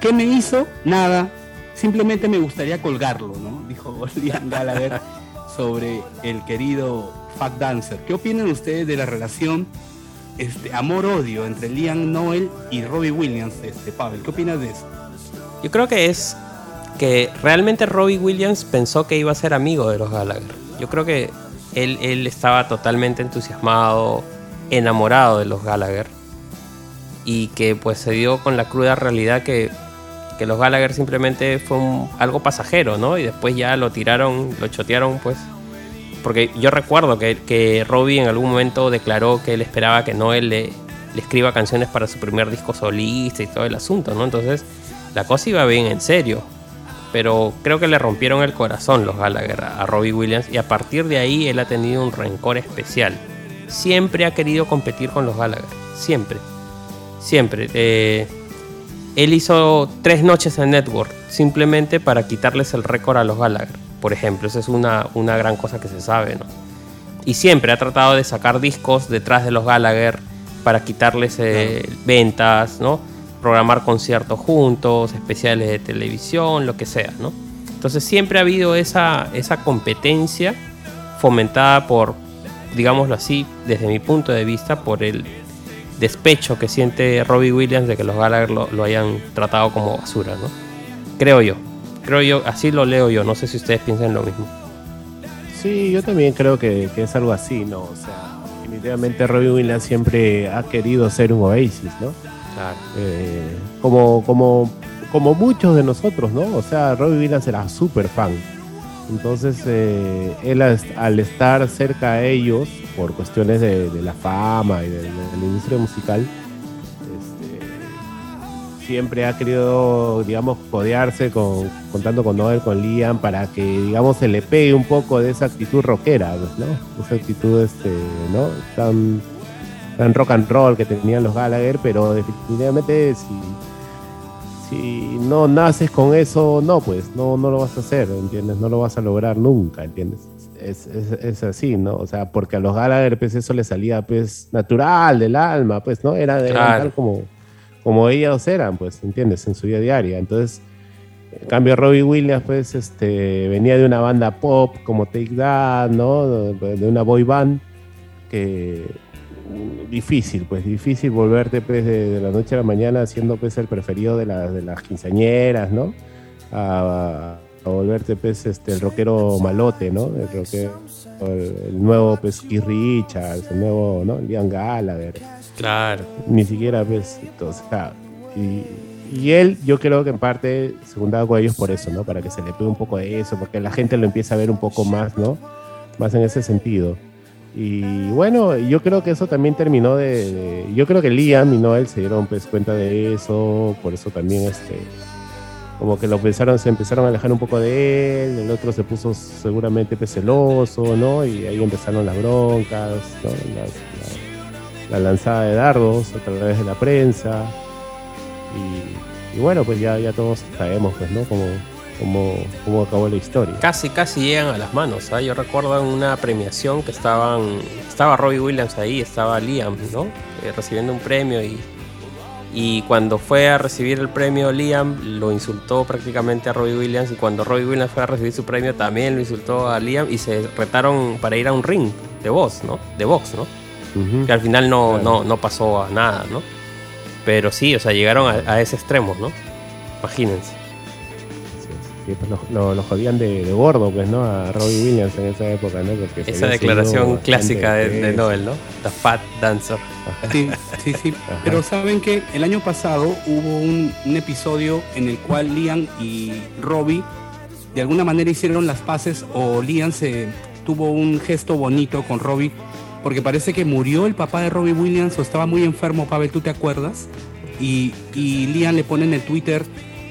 ¿Qué me hizo? Nada. Simplemente me gustaría colgarlo, ¿no? Dijo Liam Gallagher sobre el querido Fat Dancer. ¿Qué opinan ustedes de la relación este, amor-odio entre Liam Noel y Robbie Williams, este, Pavel? ¿Qué opinas de eso? Yo creo que es que realmente Robbie Williams pensó que iba a ser amigo de los Gallagher. Yo creo que él, estaba totalmente entusiasmado, enamorado de los Gallagher. Y que pues se dio con la cruda realidad que, que los Gallagher simplemente fue un- algo pasajero, ¿no? Y después ya lo tiraron, lo chotearon pues. Porque yo recuerdo que, que Robbie en algún momento declaró que él esperaba que Noel le, le escriba canciones para su primer disco solista y todo el asunto, ¿no? Entonces la cosa iba bien en serio. Pero creo que le rompieron el corazón los Gallagher a Robbie Williams y a partir de ahí él ha tenido un rencor especial. Siempre ha querido competir con los Gallagher. Siempre. Siempre. Eh, él hizo tres noches en Network simplemente para quitarles el récord a los Gallagher. Por ejemplo, esa es una, una gran cosa que se sabe, ¿no? Y siempre ha tratado de sacar discos detrás de los Gallagher para quitarles eh, ventas, ¿no? Programar conciertos juntos, especiales de televisión, lo que sea, ¿no? Entonces siempre ha habido esa, esa competencia fomentada por, digámoslo así, desde mi punto de vista, por el despecho que siente Robbie Williams de que los Gallagher lo, lo hayan tratado como basura, ¿no? Creo yo. Creo yo, así lo leo yo. No sé si ustedes piensan lo mismo. Sí, yo también creo que, que es algo así, ¿no? O sea, definitivamente Robbie Williams siempre ha querido ser un Oasis, ¿no? Eh, como, como, como muchos de nosotros, ¿no? O sea, Robbie Williams era súper fan. Entonces, eh, él al, estar cerca a ellos, por cuestiones de, la fama y de, la industria musical, este, siempre ha querido, digamos, codearse con, contando con Noel, con Liam, para que, digamos, se le pegue un poco de esa actitud rockera, pues, ¿no? Esa actitud, este, ¿no? Tan, tan rock and roll que tenían los Gallagher, pero definitivamente si, si no naces con eso, no, pues no, no lo vas a hacer, ¿entiendes? No lo vas a lograr nunca, ¿entiendes? Es, es, es así, ¿no? O sea, porque a los Gallagher, pues eso les salía, pues, natural del alma, pues, ¿no? Era, eran Claro. tal como, como ellos eran, pues, ¿entiendes? En su vida diaria. Entonces, en cambio, Robbie Williams, pues, este, venía de una banda pop como Take That, ¿no? De, de una boy band que difícil, pues, difícil volverte, pues, de, de la noche a la mañana siendo, pues, el preferido de, las de las quinceañeras, ¿no? A, a volverte, pues, este, el rockero malote, ¿no? El rockero, el, el nuevo, pues, Keith Richards, el nuevo, ¿no? Liam Gallagher Claro. ni siquiera ves entonces, y, y él yo creo que en parte se juntaba con ellos por eso no para que se le pegue un poco de eso porque la gente lo empieza a ver un poco más no más en ese sentido y bueno yo creo que eso también terminó de, yo creo que Liam y Noel se dieron pues cuenta de eso por eso también este como que lo pensaron se empezaron a alejar un poco de él el otro se puso seguramente pues, celoso no y ahí empezaron las broncas ¿no? la lanzada de dardos a través de la prensa. Y, bueno, pues ya, ya todos sabemos, pues, ¿no? Cómo, cómo, cómo acabó la historia. Casi, casi llegan a las manos. ¿ah? Yo recuerdo en una premiación que estaban. Estaba Robbie Williams ahí, estaba Liam, ¿no? Eh, recibiendo un premio y. Y cuando fue a recibir el premio, Liam lo insultó prácticamente a Robbie Williams. Y cuando Robbie Williams fue a recibir su premio, también lo insultó a Liam. Y se retaron para ir a un ring de voz, ¿no? De box, ¿no? Ujú. que al final no, Claro. no, no pasó a nada, ¿no? Pero sí, o sea, llegaron a, a ese extremo, ¿no? Imagínense. Sí, pues lo, lo- lo jodían de, de gordo, pues, ¿no? A Robbie Williams en esa época, ¿no? Porque Esa declaración clásica de, de. Noel, ¿no? The Fat Dancer. Sí, sí, sí. Ajá. Pero saben que el año pasado hubo un, un episodio en el cual Liam y Robbie de alguna manera hicieron las paces o Liam se tuvo un gesto bonito con Robbie porque parece que murió el papá de Robbie Williams o estaba muy enfermo, Pavel, ¿tú te acuerdas? Y, y Liam le pone en el Twitter,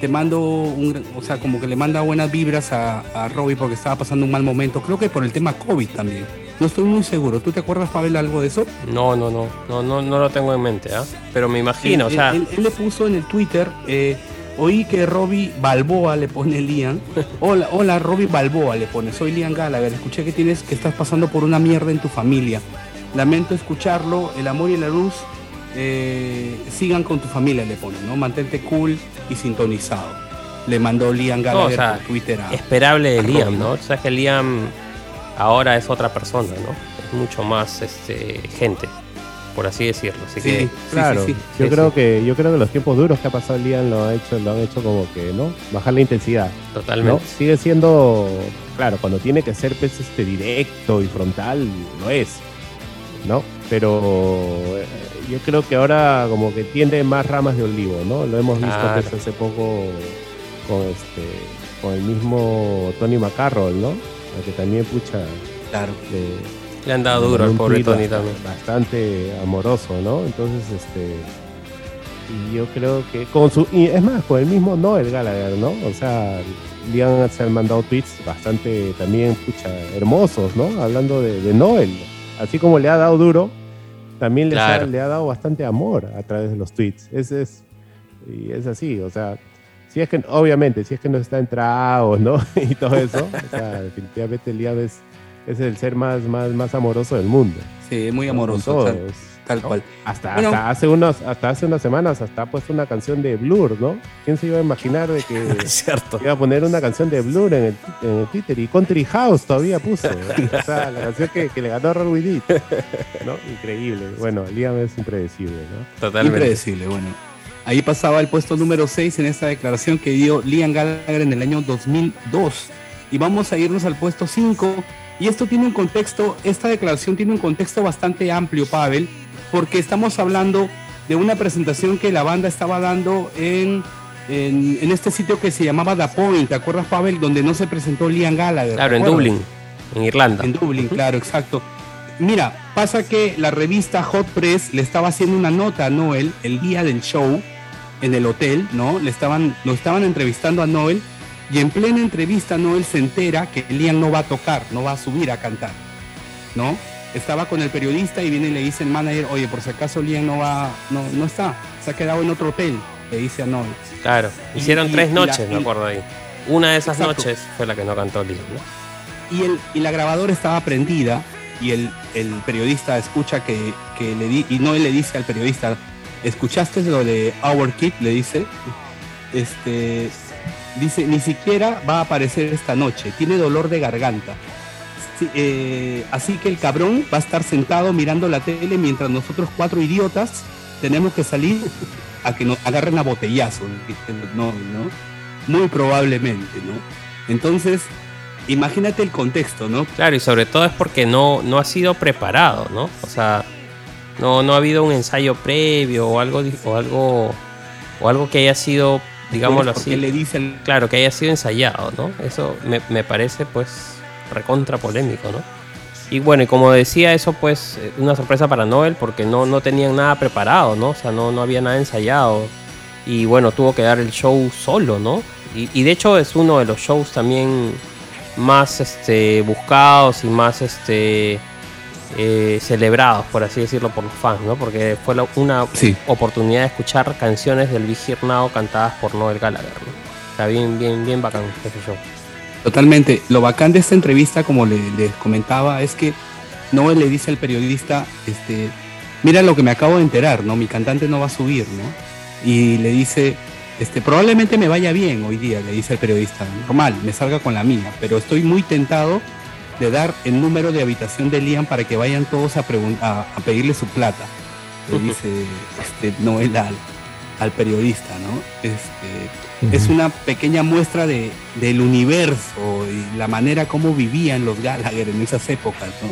te mando un, o sea, como que le manda buenas vibras a, a Robbie porque estaba pasando un mal momento, creo que por el tema COVID también. No estoy muy seguro. ¿Tú te acuerdas, Pavel, algo de eso? No, no, no, no, no, no lo tengo en mente, ¿ah? Pero me imagino, él, o sea, él- él le puso en el Twitter, eh, oí que Robbie Balboa le pone Liam. Hola, hola, Robbie Balboa le pone. Soy Liam Gallagher. Escuché que tienes que estás pasando por una mierda en tu familia. Lamento escucharlo. El amor y la luz eh, sigan con tu familia, le pone, ¿no? Mantente cool y sintonizado. Le mandó Liam No, Gallagher o sea, por Twitter a. esperable de a Liam, Robin, ¿no? O sea, que Liam ahora es otra persona, ¿no? Es mucho más este, gente, por así decirlo. Así Sí, que, sí, Claro, sí, sí. yo Sí, creo sí. que yo creo que los tiempos duros que ha pasado Liam lo ha hecho lo han hecho como que no bajar la intensidad. ¿no? totalmente. Sigue siendo, claro, cuando tiene que ser pues, este, directo y frontal, lo es, ¿no? Pero eh, yo creo que ahora como que tiende más ramas de olivo, ¿no? Lo hemos visto pues, hace poco con este con el mismo Tony McCarroll, ¿no? Que también pucha Claro. le, Le han dado le duro al pobre Tony también. Bastante amoroso, ¿no? Entonces, este. Y yo creo que con su. Y es más, con el mismo Noel Gallagher, ¿no? O sea, Liam se han mandado tweets bastante también, pucha, hermosos, ¿no? Hablando de, de Noel. Así como le ha dado duro, también les ha- le ha dado bastante amor a través de los tweets. Es, es, y es así, o sea. Si es que, obviamente, si es que no está en tragos, ¿no? y todo eso, o sea, definitivamente Liam es, es el ser más, más, más amoroso del mundo. Sí, muy Con amoroso. todos, Tal, tal ¿no? cual. Hasta, Bueno. hasta hace unos, hasta hace unas semanas hasta ha puesto una canción de Blur, ¿no? ¿Quién se iba a imaginar de que cierto. iba a poner una canción de Blur en el, en el Twitter? Y Country House todavía puso. ¿no? O sea, la canción que, que le ganó a Deep, ¿no? Increíble. Bueno, Liam es impredecible, ¿no? Totalmente. Impredecible, bueno. Ahí pasaba el puesto número 6 en esta declaración que dio Liam Gallagher en el año 2002. Y vamos a irnos al puesto 5. Y esto tiene un contexto, esta declaración tiene un contexto bastante amplio, Pavel, porque estamos hablando de una presentación que la banda estaba dando en, en, en este sitio que se llamaba The Point, ¿te acuerdas, Pavel? Donde no se presentó Liam Gallagher. Claro, ¿te en? Dublín, en Irlanda. En Dublín, claro, exacto. Mira, pasa que la revista Hot Press le estaba haciendo una nota a Noel el día del show en el hotel, ¿no? Le estaban, lo estaban entrevistando a Noel y en plena entrevista Noel se entera que Liam no va a tocar, no va a subir a cantar, ¿no? Estaba con el periodista y viene y le dice el manager, oye, por si acaso Liam no va, no, no está, se ha quedado en otro hotel, le dice a Noel. Claro. Hicieron y- tres y la- noches, me acuerdo ahí. Una de esas Exacto. noches fue la que no cantó Liam, ¿no? y, el, y la grabadora estaba prendida y el, el periodista escucha que, que le di, y no le dice al periodista, ¿escuchaste lo de Our Kid? Le dice, este, dice, ni siquiera va a aparecer esta noche, tiene dolor de garganta. Sí, eh, así que el cabrón va a estar sentado mirando la tele mientras nosotros cuatro idiotas tenemos que salir a que nos agarren a botellazo. No, no, muy probablemente, ¿no? Entonces, imagínate el contexto, ¿no? Claro, y sobre todo es porque no, no ha sido preparado, ¿no? O sea, no, no ha habido un ensayo previo o algo, o algo, o algo que haya sido, digámoslo así, le dice al- claro, que haya sido ensayado, ¿no? Eso me, me parece, pues, recontra polémico, ¿no? Y bueno, y como decía, eso pues, eh, una sorpresa para Noel porque no, no tenían nada preparado, ¿no? O sea, no, no había nada ensayado. Y bueno, tuvo que dar el show solo, ¿no? Y, y de hecho es uno de los shows también más este, buscados y más este, eh, celebrados, por así decirlo, por los fans, ¿no? Porque fue la- una Sí. oportunidad de escuchar canciones del Here Now cantadas por Noel Gallagher, ¿no? Sea, bien, bien, bien bacán ese show. Totalmente. Lo bacán de esta entrevista, como le- les comentaba, es que Noel le dice al periodista, este, mira lo que me acabo de enterar, ¿no? Mi cantante no va a subir, ¿no? Y le dice, este, probablemente me vaya bien hoy día, le dice el periodista, normal, me salga con la mía, pero estoy muy tentado de dar el número de habitación de Liam para que vayan todos a, a pedirle su plata, le dice este, Noel al, al periodista, ¿no? Este, es una pequeña muestra de, del universo y la manera como vivían los Gallagher en esas épocas, ¿no?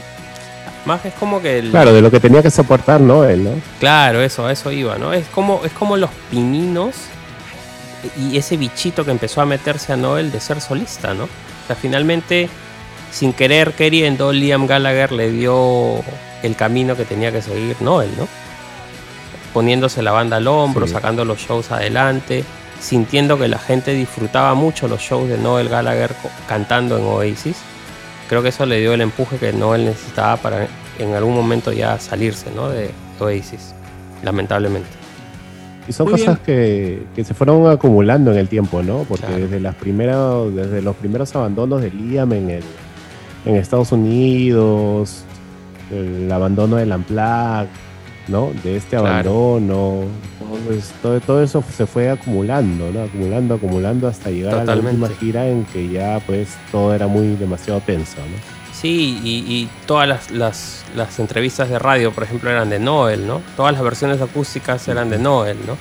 Más es como que el, Claro, de lo que tenía que soportar, ¿no? Él, ¿no? Claro, eso, a eso iba, ¿no? Es como, es como los pininos y ese bichito que empezó a meterse a Noel de ser solista, ¿no? O sea, finalmente, sin querer queriendo, Liam Gallagher le dio el camino que tenía que seguir Noel, ¿no? Poniéndose la banda al hombro, Sí. sacando los shows adelante, sintiendo que la gente disfrutaba mucho los shows de Noel Gallagher cantando en Oasis. Creo que eso le dio el empuje que Noel necesitaba para en algún momento ya salirse, ¿no? De Oasis, lamentablemente. Y son Muy cosas que, que se fueron acumulando en el tiempo, ¿no? Porque Claro. desde las primeras, desde los primeros abandonos de Liam en el, en Estados Unidos, el abandono del Unplugged, ¿no? De este Claro. abandono, pues, todo, todo eso se fue acumulando, ¿no? Acumulando, acumulando hasta llegar a la última gira en que ya pues todo era muy demasiado tenso, ¿no? Sí, y, y todas las, las, las entrevistas de radio, por ejemplo, eran de Noel, ¿no? Todas las versiones acústicas eran de Noel, ¿no?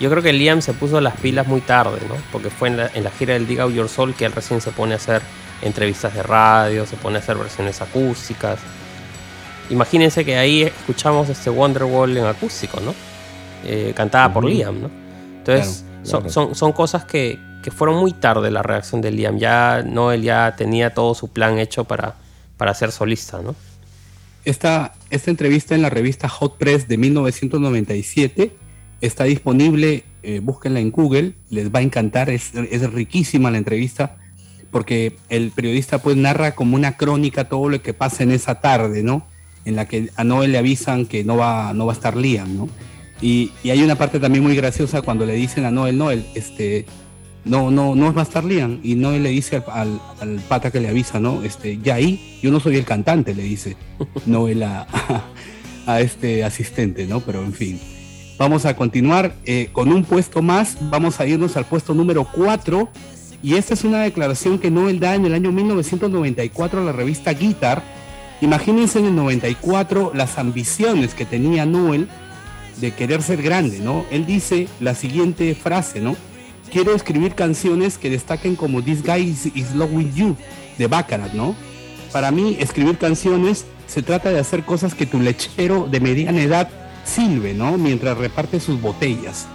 Yo creo que Liam se puso las pilas muy tarde, ¿no? Porque fue en la, en la gira del Dig Out Your Soul que él recién se pone a hacer entrevistas de radio, se pone a hacer versiones acústicas. Imagínense que ahí escuchamos este Wonderwall en acústico, ¿no? Eh, cantada por. Liam, ¿no? Entonces, Claro, son, son, son cosas que, que fueron muy tarde la reacción de Liam. Ya Noel ya tenía todo su plan hecho para, para ser solista, ¿no? Esta, esta entrevista en la revista Hot Press de 1997 está disponible, eh, búsquenla en Google, les va a encantar, es, es riquísima la entrevista, porque el periodista pues narra como una crónica todo lo que pasa en esa tarde, ¿no? En la que a Noel le avisan que no va, no va a estar Liam, ¿no? Y, y hay una parte también muy graciosa cuando le dicen a Noel, Noel, este, no, no, no va a estar Liam. Y Noel le dice al, al- al pata que le avisa, ¿no? Este, ya ahí, yo no soy el cantante, le dice Noel a, a este asistente, ¿no? Pero en fin. Vamos a continuar eh, con un puesto más. Vamos a irnos al puesto número 4. Y esta es una declaración que Noel da en el año 1994 a la revista Guitar. Imagínense en el 94 las ambiciones que tenía Noel de querer ser grande, ¿no? Él dice la siguiente frase, ¿no? Quiero escribir canciones que destaquen como This Guy is, Love With You, de Baccarat, ¿no? Para mí, escribir canciones se trata de hacer cosas que tu lechero de mediana edad silbe, ¿no? Mientras reparte sus botellas.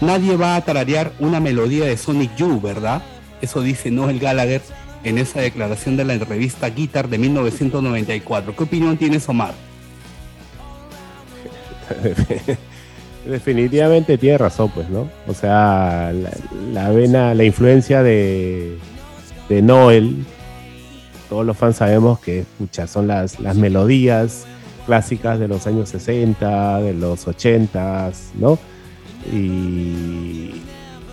Nadie va a tararear una melodía de Sonic Youth, ¿verdad? Eso dice Noel Gallagher en esa declaración de la revista Guitar de 1994. ¿Qué opinión tienes, Omar? Definitivamente tiene razón, pues, ¿no? O sea, la, la vena, la influencia de, Noel, todos los fans sabemos que pucha, son las, las melodías clásicas de los años 60, de los 80, ¿no? Y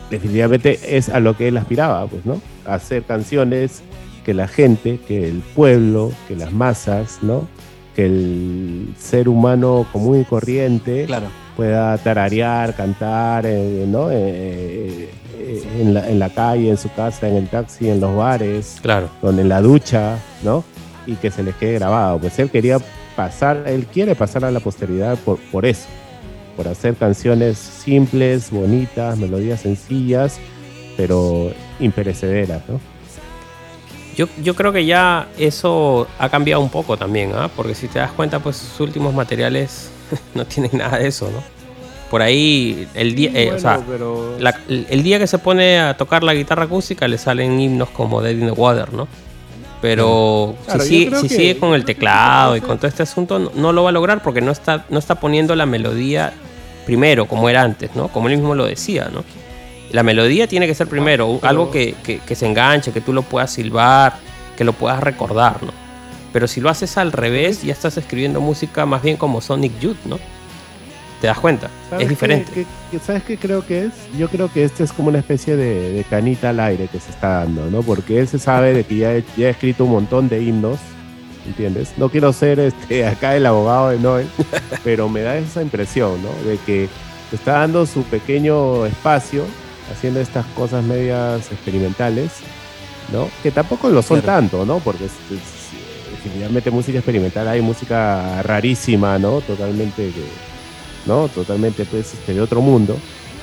definitivamente es a lo que él aspiraba, pues, ¿no? A hacer canciones que la gente, que el pueblo, que las masas, ¿no? Que el ser humano común y corriente Claro. pueda tararear, cantar, eh, ¿no? Eh, eh, en, la, en la calle, en su casa, en el taxi, en los bares, Claro. donde en la ducha, ¿no? Y que se les quede grabado. Pues él quería pasar, él quiere pasar a la posteridad por, por eso, por hacer canciones simples, bonitas, melodías sencillas, pero imperecederas, ¿no? Yo, yo creo que ya eso ha cambiado un poco también, ¿ah? Porque si te das cuenta, pues sus últimos materiales no tienen nada de eso, ¿no? Por ahí, el día, eh, o sea, pero... la- el día que se pone a tocar la guitarra acústica le salen himnos como Dead in the Water, ¿no? Pero Claro, si, sigue, creo si que- sigue con el teclado y con todo este asunto, no, no lo va a lograr porque no está, no está poniendo la melodía primero, como era antes, ¿no? Como él mismo lo decía, ¿no? La melodía tiene que ser primero, pero- algo que, que- que se enganche, que tú lo puedas silbar, que lo puedas recordar, ¿no? Pero si lo haces al revés, ya estás escribiendo música más bien como Sonic Youth, ¿no? ¿Te das cuenta? ¿Sabes Es diferente. qué- qué- ¿Sabes qué creo que es? Yo creo que este es como una especie de, de canita al aire que se está dando, ¿no? Porque él se sabe de que ya, ya ha escrito un montón de himnos, ¿entiendes? No quiero ser este, acá el abogado de Noel, pero me da esa impresión, ¿no? De que está dando su pequeño espacio, haciendo estas cosas medias experimentales, ¿no? Que tampoco lo son Claro. tanto, ¿no? Porque es- es- definitivamente música experimental hay música rarísima, ¿no? Totalmente ¿no? Totalmente pues este, de otro mundo.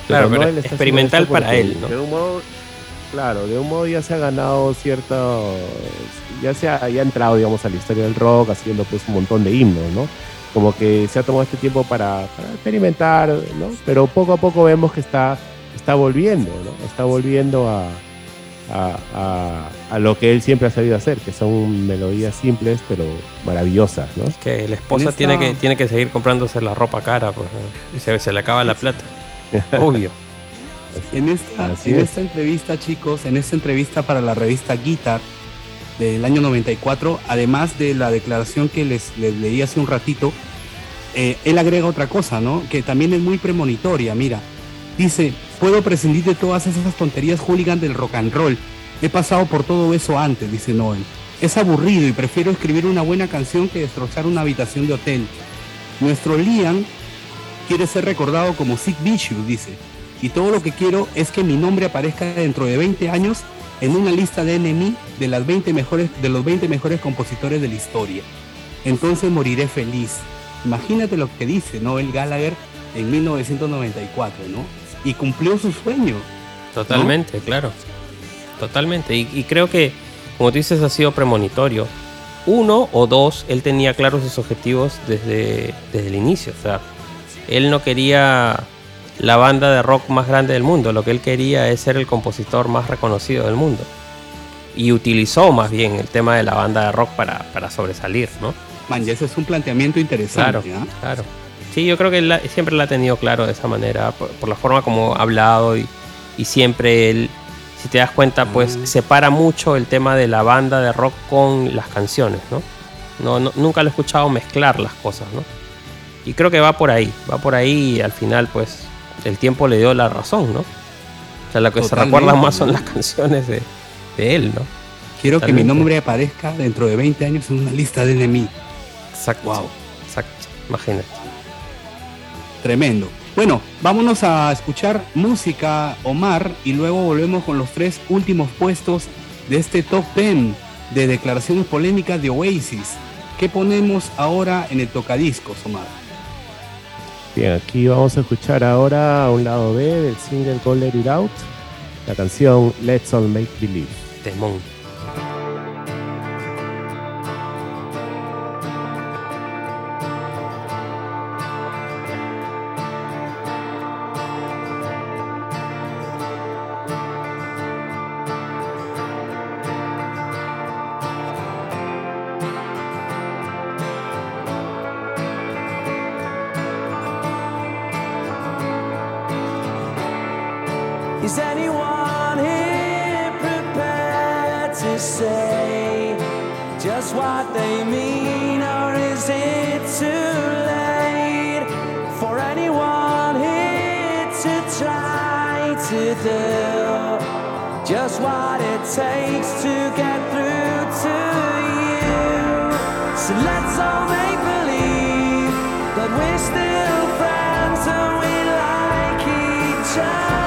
Claro, pero él experimental para él, ¿no? De un modo, claro, de un modo ya se ha ganado cierto, ya se ha, ya ha entrado, digamos, a la historia del rock haciendo pues un montón de himnos, ¿no? Como que se ha tomado este tiempo para, para experimentar, ¿no? Pero poco a poco vemos que está, está volviendo, ¿no? Está volviendo a, a, a- a lo que él siempre ha sabido hacer, que son melodías simples pero maravillosas, ¿no? Que la esposa esta- tiene, que, tiene que seguir comprándose la ropa cara, pues, ¿no? y se, se le acaba la plata. Obvio. En esta, Así en es. esta entrevista, chicos, en esta entrevista para la revista Guitar del año 94, además de la declaración que les, les leí hace un ratito, eh, él agrega otra cosa, ¿no? Que también es muy premonitoria. Mira, Dice, puedo prescindir de todas esas tonterías hooligan del rock and roll. He pasado por todo eso antes, dice Noel. Es aburrido y prefiero escribir una buena canción que destrozar una habitación de hotel. Nuestro Liam quiere ser recordado como Sid Vicious, dice. Y todo lo que quiero es que mi nombre aparezca dentro de 20 años en una lista de NME de, las 20 mejores, de los 20 mejores compositores de la historia. Entonces moriré feliz. Imagínate lo que dice Noel Gallagher en 1994, ¿no? Y cumplió su sueño. Totalmente, claro. Totalmente. Y, y creo que, como tú dices, ha sido premonitorio. Uno o dos, él tenía claros sus objetivos desde, desde el inicio. O sea, él no quería la banda de rock más grande del mundo. Lo que él quería es ser el compositor más reconocido del mundo. Y utilizó más bien el tema de la banda de rock para, para sobresalir, ¿no? Man, y ese es un planteamiento Claro, interesante. ¿ah? claro. Sí, yo creo que él la- siempre la ha tenido claro de esa manera, por, por la forma como ha hablado y, y siempre él, si te das cuenta, pues separa mucho el tema de la banda de rock con las canciones, ¿no? No, no- nunca lo he escuchado mezclar las cosas, ¿no? Y creo que va por ahí, va por ahí y al final, pues, el tiempo le dio la razón, ¿no? O sea, lo que se recuerda más son las canciones de, de él, ¿no? Quiero que mi nombre aparezca dentro de 20 años en una lista de NME. Exacto. Wow. Exacto. Imagínate. Tremendo. Bueno, vámonos a escuchar música, Omar, y luego volvemos con los tres últimos puestos de este top 10 de declaraciones polémicas de Oasis. ¿Qué ponemos ahora en el tocadiscos, Omar? Bien, aquí vamos a escuchar ahora un lado B del single Go It Out, la canción Let's All Make Believe. Temón. So let's all make believe that we're still friends and we like each other.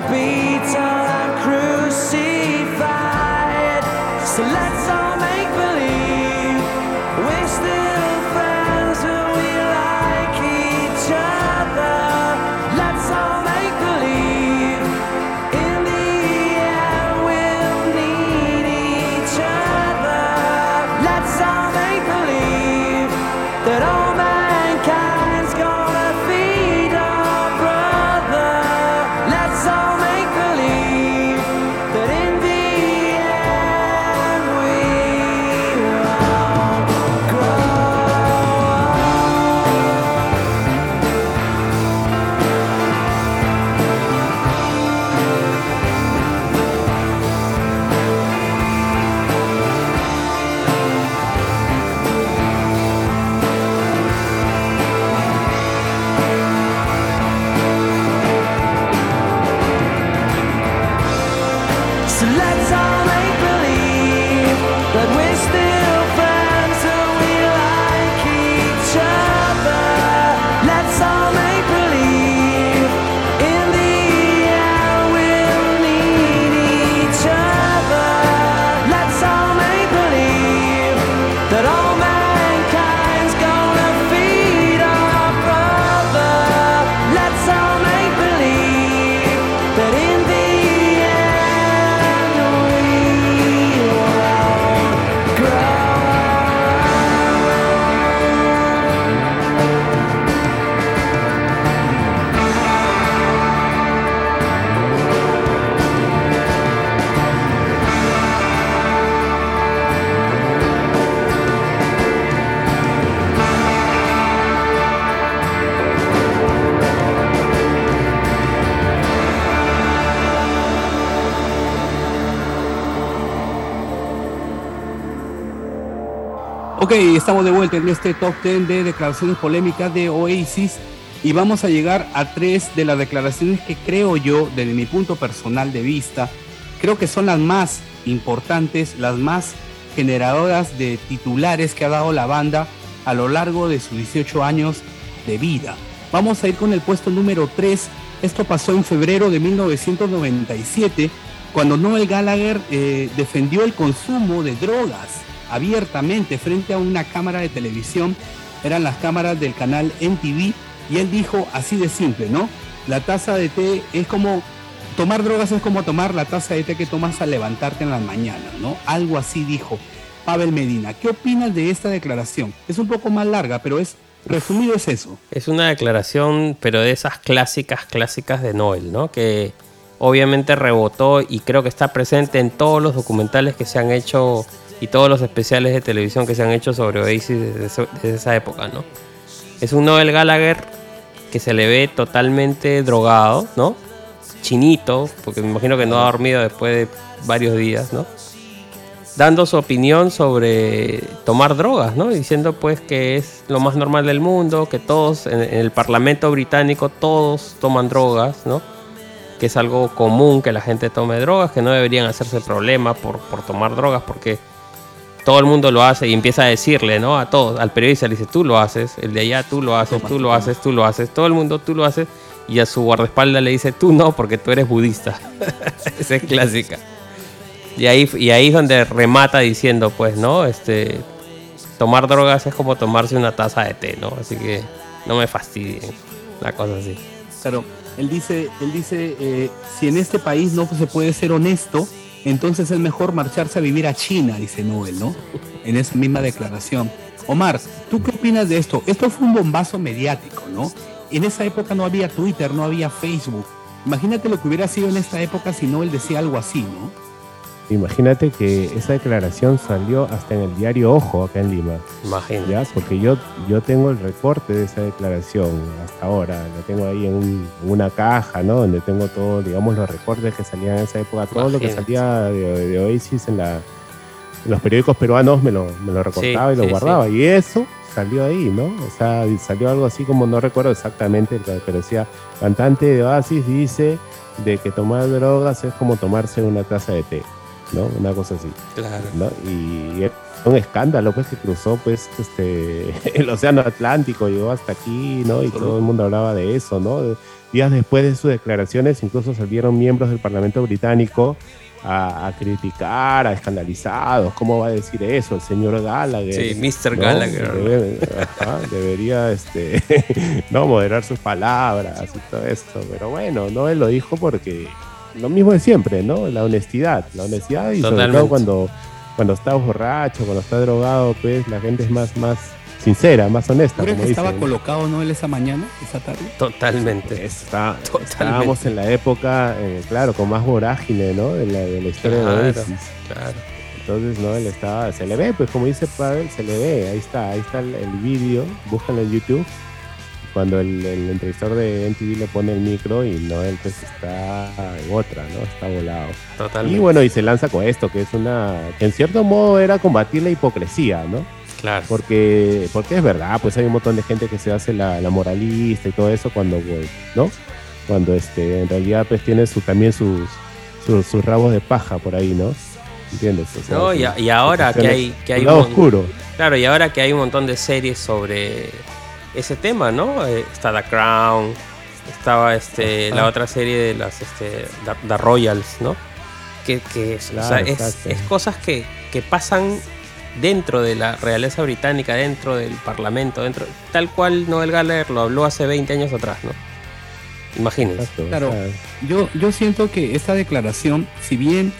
Never be till crucified. So let's all Ok, estamos de vuelta en este top 10 de declaraciones polémicas de Oasis y vamos a llegar a tres de las declaraciones que creo yo, desde mi punto personal de vista, creo que son las más importantes, las más generadoras de titulares que ha dado la banda a lo largo de sus 18 años de vida. Vamos a ir con el puesto número 3. Esto pasó en febrero de 1997, cuando Noel Gallagher eh, defendió el consumo de drogas abiertamente frente a una cámara de televisión. Eran las cámaras del canal MTV y él dijo así de simple, ¿no? La taza de té es como tomar drogas es como tomar la taza de té que tomas al levantarte en las mañanas, ¿no? Algo así dijo Pavel Medina. ¿Qué opinas de esta declaración? Es un poco más larga, pero es resumido es eso. Es una declaración, pero de esas clásicas, clásicas de Noel, ¿no? Que obviamente rebotó y creo que está presente en todos los documentales que se han hecho y todos los especiales de televisión que se han hecho sobre Oasis desde, esa época, ¿no? Es un Noel Gallagher que se le ve totalmente drogado, ¿no? Chinito, porque me imagino que no ha dormido después de varios días, ¿no? Dando su opinión sobre tomar drogas, ¿no? Diciendo pues que es lo más normal del mundo, que todos en el Parlamento británico todos toman drogas, ¿no? Que es algo común que la gente tome drogas, que no deberían hacerse problema por, por tomar drogas, porque todo el mundo lo hace y empieza a decirle, ¿no? A todos, al periodista le dice, tú lo haces, el de allá tú lo haces, tú lo haces, tú lo haces, todo el mundo tú lo haces, y a su guardaespaldas le dice, tú no, porque tú eres budista. Esa es clásica. Y ahí, y ahí es donde remata diciendo, pues, ¿no? Este, tomar drogas es como tomarse una taza de té, ¿no? Así que no me fastidien. Una cosa así. Claro, él dice, él dice, eh, si en este país no se puede ser honesto, entonces es mejor marcharse a vivir a China, dice Noel, ¿no? En esa misma declaración. Omar, ¿tú qué opinas de esto? Esto fue un bombazo mediático, ¿no? En esa época no había Twitter, no había Facebook. Imagínate lo que hubiera sido en esta época si Noel decía algo así, ¿no? Imagínate que esa declaración salió hasta en el diario Ojo acá en Lima. Imagínate. ¿ya? Porque yo, yo tengo el recorte de esa declaración hasta ahora. Lo tengo ahí en, un- en una caja, ¿no? Donde tengo todo, digamos, los recortes que salían en esa época. Todo lo que salía de, de Oasis en, la, en los periódicos peruanos me lo, me lo recortaba y lo sí, guardaba. Y eso salió ahí, ¿no? O sea, salió algo así como, no recuerdo exactamente, pero decía, cantante de Oasis dice de que tomar drogas es como tomarse una taza de té, ¿no? Una cosa así. Claro. ¿no? Y es un escándalo pues que cruzó pues este el océano Atlántico llegó hasta aquí no y todo el mundo hablaba de eso no días después de sus declaraciones incluso salieron miembros del Parlamento británico a, a criticar a escandalizados cómo va a decir eso el señor Gallagher Sí, Mr. ¿no? Gallagher. Debe- ajá, debería este no moderar sus palabras y todo esto pero bueno no él lo dijo porque lo mismo de siempre no la honestidad la honestidad y sobre Totalmente. todo cuando cuando está borracho cuando está drogado pues la gente es más más sincera más honesta ¿Tú crees como que estaba dicen. colocado Noel esa mañana, esa tarde? Totalmente. Está- Totalmente. estábamos en la época eh, claro con más vorágine no de la, de la historia Claro, de Oasis claro. entonces, no, él estaba, se le ve, pues como dice Pavel, se le ve, ahí está, ahí está el, el vídeo, búscalo en YouTube, cuando el, el entrevistador de MTV le pone el micro y Noel pues está en otra, ¿no? Está volado. Totalmente. Y bueno, y se lanza con esto, que es una, que en cierto modo era combatir la hipocresía, ¿no? Claro. Porque, porque es verdad, pues hay un montón de gente que se hace la, la moralista y todo eso cuando, pues, ¿no? Cuando este, en realidad pues tiene su, también sus, sus, sus rabos de paja por ahí, ¿no? ¿Entiendes? O sea, No, y, y ahora que hay, que hay un oscuro. Claro, y ahora que hay un montón de series sobre ese tema, ¿no? Eh, está The Crown, estaba este, la Ajá. otra serie de las este, The, The Royals, ¿no? Que, que es, o sea, Claro, es, es cosas que, que pasan dentro de la realeza británica, dentro del parlamento, dentro tal cual Noel Gallagher lo habló hace 20 años atrás, ¿no? Imagínense. Exacto, Claro. Yo, yo siento que esta declaración, si bien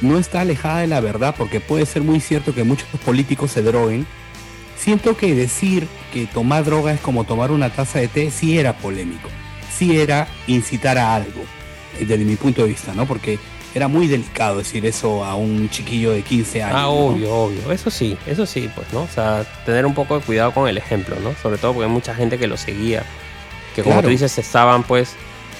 no está alejada de la verdad, porque puede ser muy cierto que muchos políticos se droguen, siento que decir que tomar droga es como tomar una taza de té sí era polémico, sí era incitar a algo, eh, desde mi punto de vista, ¿no? Porque era muy delicado decir eso a un chiquillo de 15 años. Ah, ¿no? obvio, obvio. Eso sí, eso sí, pues, ¿no? O sea, tener un poco de cuidado con el ejemplo, ¿no? Sobre todo porque hay mucha gente que lo seguía. Que como Claro. tú dices, estaban, pues,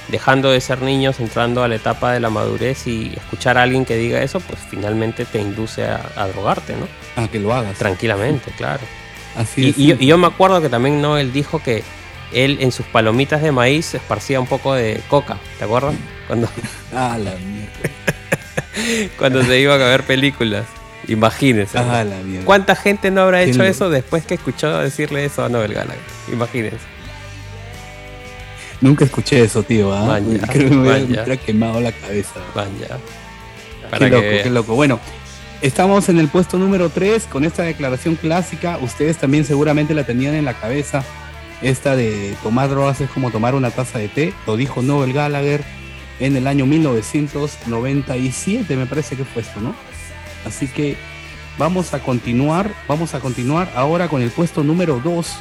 dejando de ser niños, entrando a la etapa de la madurez y escuchar a alguien que diga eso, pues finalmente te induce a, a drogarte, ¿no? A que lo hagas. Tranquilamente, claro. Así Y, yo, y yo me acuerdo que también Noel dijo que él en sus palomitas de maíz esparcía un poco de coca, ¿te acuerdas? Cuando, Ah, la mierda. cuando se iba a ver películas. Imagínense. Ah, la mierda. ¿Cuánta gente no habrá hecho lindo. eso después que escuchó decirle eso a Noel Gallagher? Imagínense. Nunca escuché eso, tío. ¿ah? Creo que me hubiera, quemado la cabeza. Qué que loco, qué loco. Bueno, estamos en el puesto número 3 con esta declaración clásica. Ustedes también seguramente la tenían en la cabeza. Esta de tomar drogas es como tomar una taza de té. Lo dijo Noel Gallagher en el año 1997, me parece que fue esto, ¿no? Así que vamos a continuar, vamos a continuar ahora con el puesto número 2.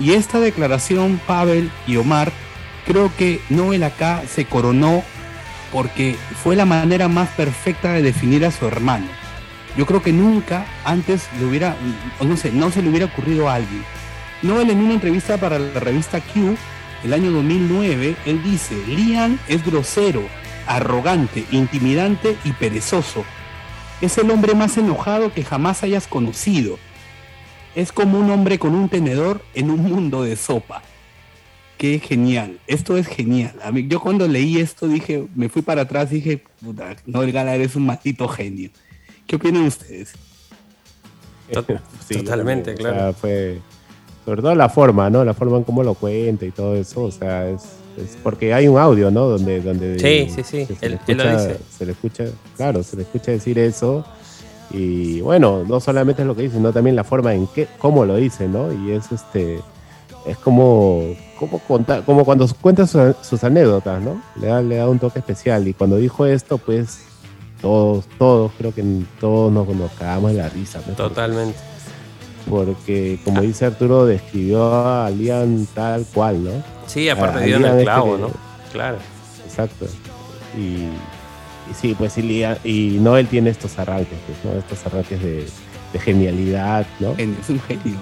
Y esta declaración, Pavel y Omar, creo que Noel acá se coronó porque fue la manera más perfecta de definir a su hermano. Yo creo que nunca antes le hubiera, no sé, no se le hubiera ocurrido a alguien. Noel en una entrevista para la revista Q, el año 2009, él dice, Liam es grosero, arrogante, intimidante y perezoso. Es el hombre más enojado que jamás hayas conocido. Es como un hombre con un tenedor en un mundo de sopa. Qué genial, esto es genial. Yo cuando leí esto dije, me fui para atrás dije, puta, Noel Gallagher es un maldito genio. ¿Qué opinan ustedes? Sí, Totalmente, o claro. sea, fue, sobre todo la forma, ¿no? La forma en cómo lo cuenta y todo eso, o sea, es, es porque hay un audio, ¿no? Donde, donde Sí, sí, sí, se, él- le él lo escucha, dice. se le escucha, claro, se le escucha decir eso y bueno, no solamente es lo que dice, sino también la forma en que, cómo lo dice, ¿no? Y es este, es como, como contar, como cuando cuenta su- sus anécdotas, ¿no? Le da, le da un toque especial y cuando dijo esto, pues todos, todos, creo que todos nos, nos cagamos de la risa, ¿no? Totalmente. porque como dice Arturo, describió a Liam tal cual, ¿no? Sí, aparte Ah, dio en el este clavo, que- ¿no? Claro. Exacto. Y, y sí, pues sí, Liam- y Noel tiene estos arranques, pues, ¿no? Estos arranques de, de genialidad, ¿no? Genio, es un genio.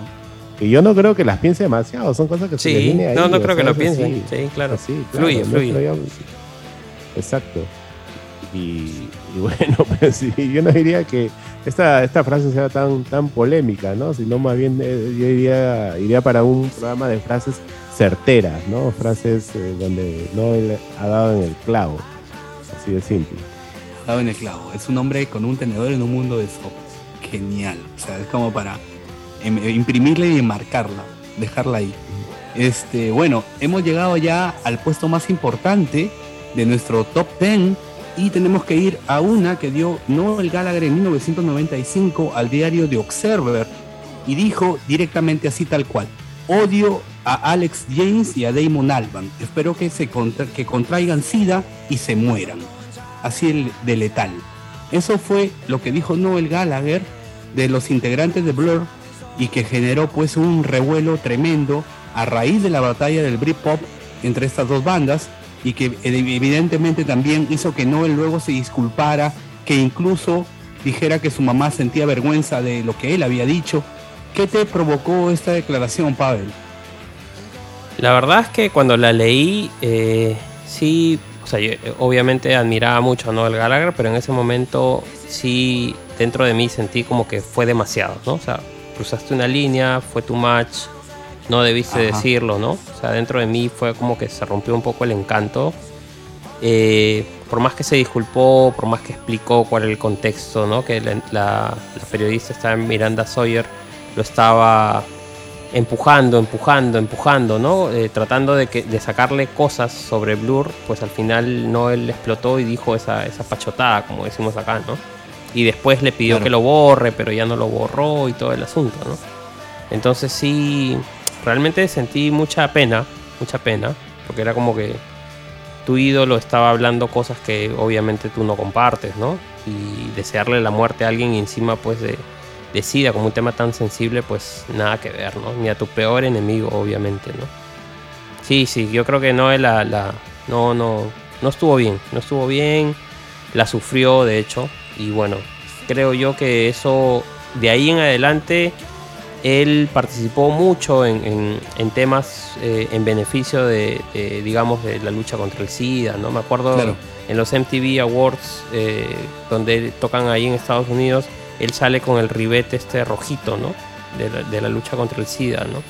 Y yo no creo que las piense demasiado, son cosas que se le Sí, viene ahí, no, no creo que lo así. Sí, claro. Así, claro, Fluye, no fluye. Exacto. Y, y bueno, pues sí, yo no diría que esta, esta frase sea tan, tan polémica, ¿no? Sino más bien eh, yo iría, iría para un programa de frases certeras, ¿no? Frases eh, donde no ha dado en el clavo. Así de simple. Dado en el clavo. Es un hombre con un tenedor en un mundo de sopa. Genial. O sea, es como para em- imprimirle y enmarcarla, dejarla ahí. Este, bueno, hemos llegado ya al puesto más importante de nuestro top 10 y tenemos que ir a una que dio Noel Gallagher en 1995 al diario The Observer y dijo directamente así tal cual. Odio a Alex James y a Damon Alban. Espero que, se que contraigan SIDA y se mueran. Así el de letal. Eso fue lo que dijo Noel Gallagher de los integrantes de Blur y que generó pues un revuelo tremendo a raíz de la batalla del Britpop entre estas dos bandas y que evidentemente también hizo que Noel luego se disculpara, que incluso dijera que su mamá sentía vergüenza de lo que él había dicho. ¿Qué te provocó esta declaración, Pavel? La verdad es que cuando la leí, eh, sí, o sea, eh, obviamente admiraba mucho a Noel Gallagher, pero en ese momento sí, dentro de mí sentí como que fue demasiado, ¿no? O sea, cruzaste una línea, fue too much, no debiste Ajá. decirlo, ¿no? O sea, dentro de mí fue como que se rompió un poco el encanto. Eh, por más que se disculpó, por más que explicó cuál era el contexto, ¿no? Que la, la- la periodista estaba Miranda Sawyer lo estaba empujando, empujando, empujando, ¿no? Eh, tratando de, que, de sacarle cosas sobre Blur, pues al final Noel explotó y dijo esa, esa pachotada, como decimos acá, ¿no? Y después le pidió Claro. que lo borre, pero ya no lo borró y todo el asunto, ¿no? Entonces sí, realmente sentí mucha pena, mucha pena, porque era como que tu ídolo estaba hablando cosas que obviamente tú no compartes, ¿no? Y desearle la muerte a alguien y encima pues de, SIDA como un tema tan sensible, pues nada que ver, ¿no? Ni a tu peor enemigo, obviamente, ¿no? Sí, sí, yo creo que no la, la no, no, no estuvo bien, no estuvo bien, la sufrió de hecho, y bueno, creo yo que eso de ahí en adelante él participó mucho en, en- en temas eh, en beneficio de, de, digamos, de la lucha contra el SIDA, ¿no? Me acuerdo Claro. en los MTV Awards, eh, donde tocan ahí en Estados Unidos, él sale con el ribete este rojito, ¿no? De la, de la lucha contra el SIDA, ¿no?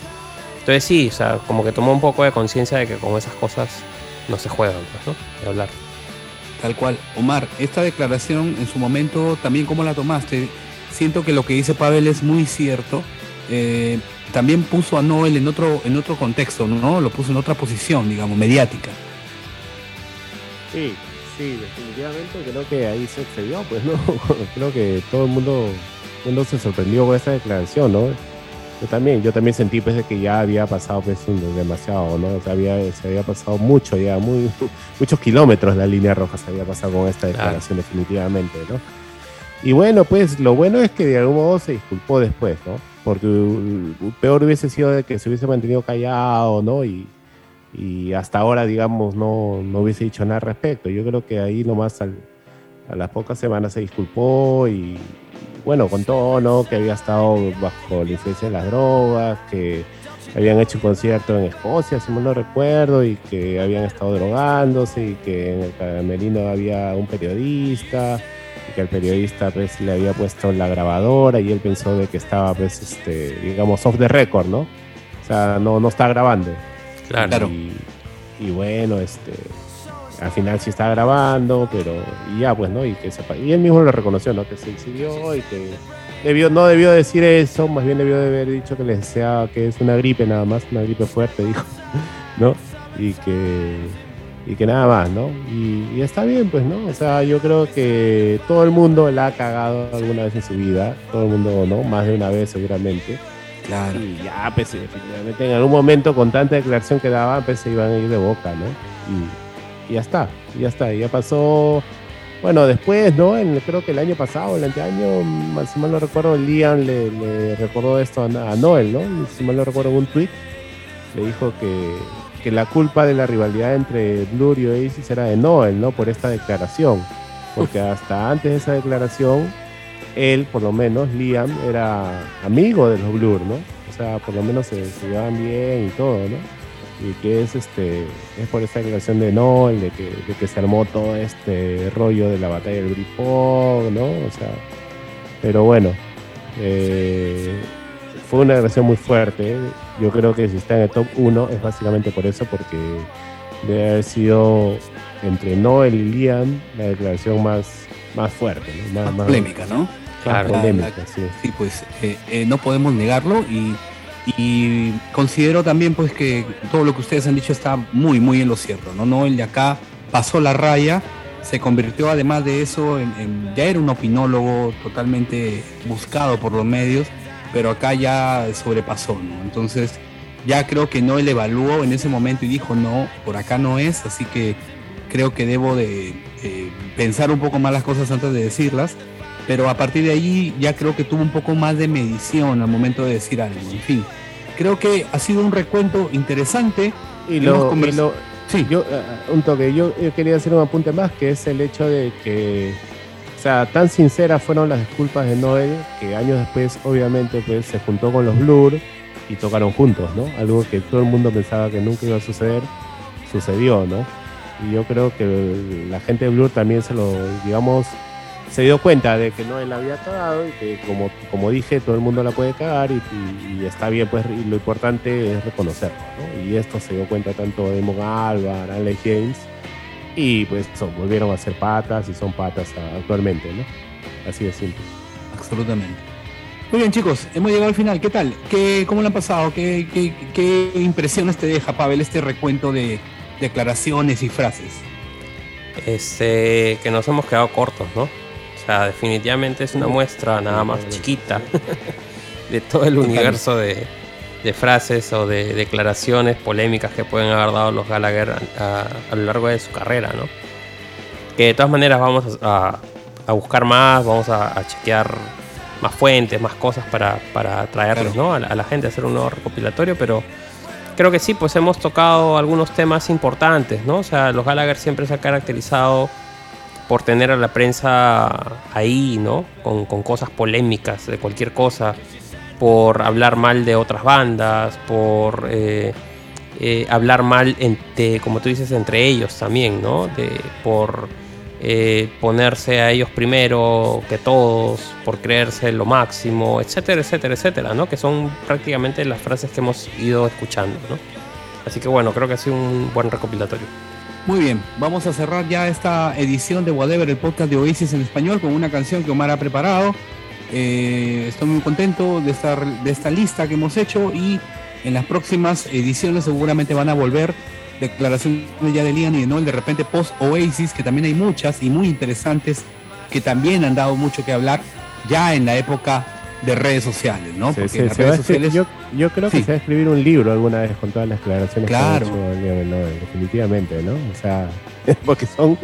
Entonces sí, o sea, como que tomó un poco de conciencia de que con esas cosas no se juegan, pues, ¿no? De hablar. Tal cual. Omar, esta declaración en su momento, también cómo la tomaste, siento que lo que dice Pavel es muy cierto. Eh, también puso a Noel en otro, en otro contexto, ¿no? Lo puso en otra posición, digamos, mediática. Sí, sí, definitivamente creo que ahí se excedió, pues no, creo que todo el mundo, el mundo se sorprendió con esta declaración, ¿no? Yo también, yo también sentí pues de que ya había pasado pues un- demasiado, ¿no? O sea, había, se había pasado mucho ya, muy, muchos kilómetros la línea roja se había pasado con esta declaración definitivamente, ¿no? Y bueno, pues lo bueno es que de algún modo se disculpó después, ¿no? Porque peor hubiese sido de que se hubiese mantenido callado, ¿no? Y, y hasta ahora, digamos, no, no hubiese dicho nada al respecto. Yo creo que ahí nomás al- a las pocas semanas se disculpó y, bueno, contó, ¿no? Que había estado bajo la influencia de las drogas, que habían hecho un concierto en Escocia, si mal no recuerdo, y que habían estado drogándose y que en el camerino había un periodista que el periodista pues le había puesto la grabadora y él pensó de que estaba pues este digamos off the record, ¿no? O sea, no, no está grabando. Claro. Y, y bueno, este al final sí está grabando, pero y ya pues, ¿no? Y que sepa, y él mismo lo reconoció, ¿no? Que se exhibió y que debió, no debió decir eso, más bien debió de haber dicho que les deseaba que es una gripe nada más, una gripe fuerte, dijo, ¿no? Y que y que nada más, ¿no? Y, y está bien, pues, ¿no? O sea, yo creo que todo el mundo la ha cagado alguna vez en su vida, todo el mundo, ¿no? Más de una vez seguramente. Claro. Y ya, pues, definitivamente en algún momento con tanta declaración que daban, pues se iban a ir de boca, ¿no? Y, y ya está, y ya está, y ya pasó. Bueno, después, ¿no? En- creo que el año pasado, el anteaño, mal- si mal no recuerdo, Liam le, le recordó esto a, a Noel, ¿no? Si mal no recuerdo un tweet, le dijo que, que la culpa de la rivalidad entre Blur y Oasis era de Noel, ¿no? Por esta declaración. Porque hasta antes de esa declaración, él, por lo menos, Liam, era amigo de los Blur, ¿no? O sea, por lo menos se, se llevaban bien y todo, ¿no? Y que es este es por esta declaración de Noel, de que, de que se armó todo este rollo de la batalla del Britpop, ¿no? O sea, pero bueno, eh, fue una declaración muy fuerte. Yo creo que si está en el top 1 es básicamente por eso, porque debe haber sido entre Noel y Liam la declaración más, más fuerte, ¿no? Más, polémica, ¿no? más Claro. polémica, sí. Sí, pues eh, eh, no podemos negarlo y, y considero también pues que todo lo que ustedes han dicho está muy, muy en lo cierto, ¿no? No, el de acá pasó la raya, se convirtió además de eso en, en- ya era un opinólogo totalmente buscado por los medios, pero acá ya sobrepasó, ¿no? Entonces ya creo que no él evaluó en ese momento y dijo no, por acá no es, así que creo que debo de eh, pensar un poco más las cosas antes de decirlas pero a partir de ahí ya creo que tuvo un poco más de medición al momento de decir algo. En fin, creo que ha sido un recuento interesante. Y lo, y convers- lo- Sí, yo, eh, un toque, yo, yo quería hacer un apunte más, que es el hecho de que, o sea, tan sinceras fueron las disculpas de Noel, que años después, obviamente, pues se juntó con los Blur y tocaron juntos, ¿no? Algo que todo el mundo pensaba que nunca iba a suceder, sucedió, ¿no? Y yo creo que la gente de Blur también se lo, digamos, se dio cuenta de que Noel había cagado y que, como, como dije, todo el mundo la puede cagar y, está bien, pues, y lo importante es reconocerlo, ¿no? Y esto se dio cuenta tanto Damon Albarn, Alex James, y pues son- volvieron a ser patas y son patas actualmente, ¿no? Así de simple. absolutamente. Muy bien, chicos, hemos llegado al final. ¿Qué tal? ¿Qué, ¿Cómo le han pasado? ¿Qué, qué, qué impresiones te deja, Pavel, este recuento de declaraciones y frases? Este, que nos hemos quedado cortos, ¿no? O sea, definitivamente es una muestra nada más chiquita de todo el universo de, de frases o de declaraciones polémicas que pueden haber dado los Gallagher a, a- a lo largo de su carrera, ¿no? Que de todas maneras vamos a, a buscar más, vamos a, chequear más fuentes, más cosas para, para traerles, ¿no? A la, gente hacer un nuevo recopilatorio, pero creo que sí, pues hemos tocado algunos temas importantes, ¿no? O sea, los Gallagher siempre se ha caracterizado por tener a la prensa ahí, ¿no? Con, con cosas polémicas de cualquier cosa. Por hablar mal de otras bandas, por eh, eh, hablar mal, entre, como tú dices, entre ellos también, ¿no? Por eh, ponerse a ellos primero que todos, por creerse lo máximo, etcétera, etcétera, etcétera, ¿no? Que son prácticamente las frases que hemos ido escuchando, ¿no? Así que bueno, creo que ha sido un buen recopilatorio. Muy bien, vamos a cerrar ya esta edición de Whatever, el podcast de Oasis en español, con una canción que Omar ha preparado. Eh, estoy muy contento de esta, de esta lista que hemos hecho y en las próximas ediciones seguramente van a volver declaraciones ya de Liam y de Noel, de repente post Oasis, que también hay muchas y muy interesantes que también han dado mucho que hablar ya en la época de redes sociales, ¿no? Sí, Porque sí, las redes sociales yo, yo creo que Sí. se va a escribir un libro alguna vez con todas las declaraciones Claro. que ha hecho Liam Noel, definitivamente, ¿no? O sea, porque son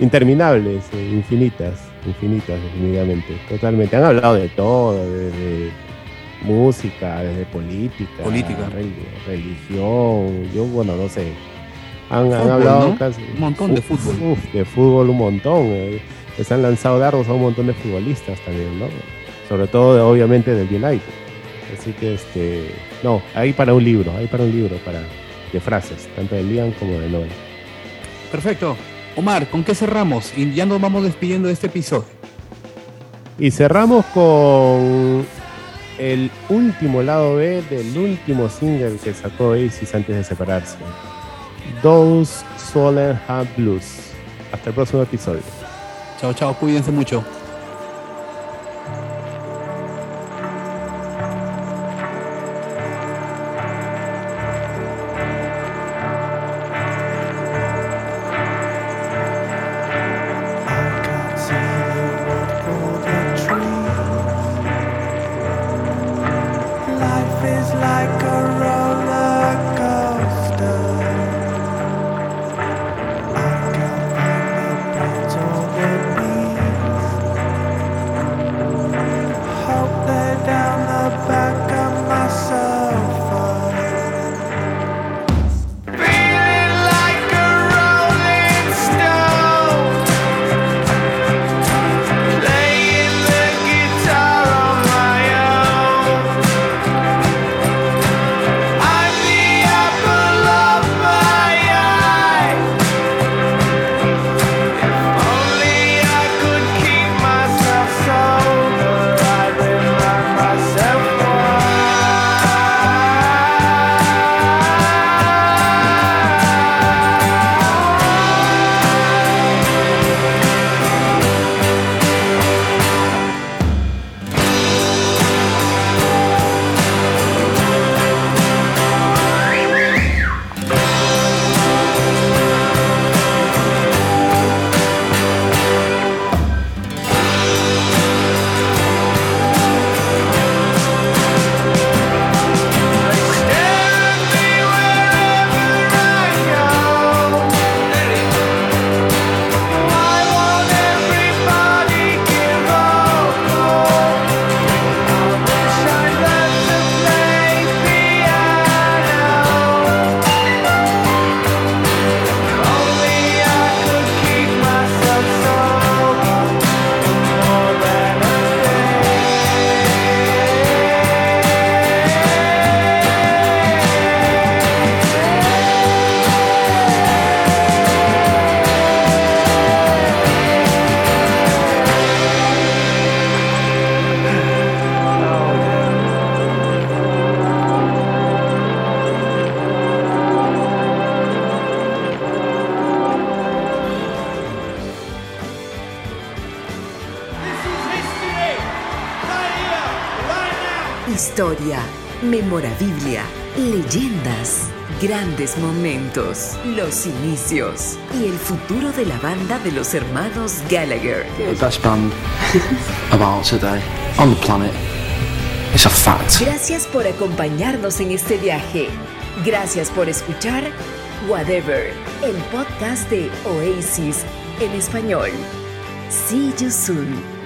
interminables, eh, infinitas, infinitas, definitivamente, totalmente. Han hablado de todo, desde música, desde política, Política. rel- religión, yo, bueno, no sé. Han, hablado ¿no? casi. Un montón de Uf, fútbol. uf, de fútbol un montón. eh. Les han lanzado dardos a un montón de futbolistas también, ¿no? Sobre todo, obviamente, del United. Así que, este, no, hay para un libro, hay para un libro para, de frases, tanto de Liam como de Noel. Perfecto. Omar, ¿con qué cerramos? Y ya nos vamos despidiendo de este episodio. Y cerramos con el último lado B del último single que sacó Oasis antes de separarse. Those Solemn Have Blues. Hasta el próximo episodio. Chao, chao, cuídense mucho. Grandes momentos, los inicios y el futuro de la banda de los hermanos Gallagher. the best band about today on the planet. It's a fact. Gracias por acompañarnos en este viaje. Gracias por escuchar Whatever, el podcast de Oasis en español. See you soon.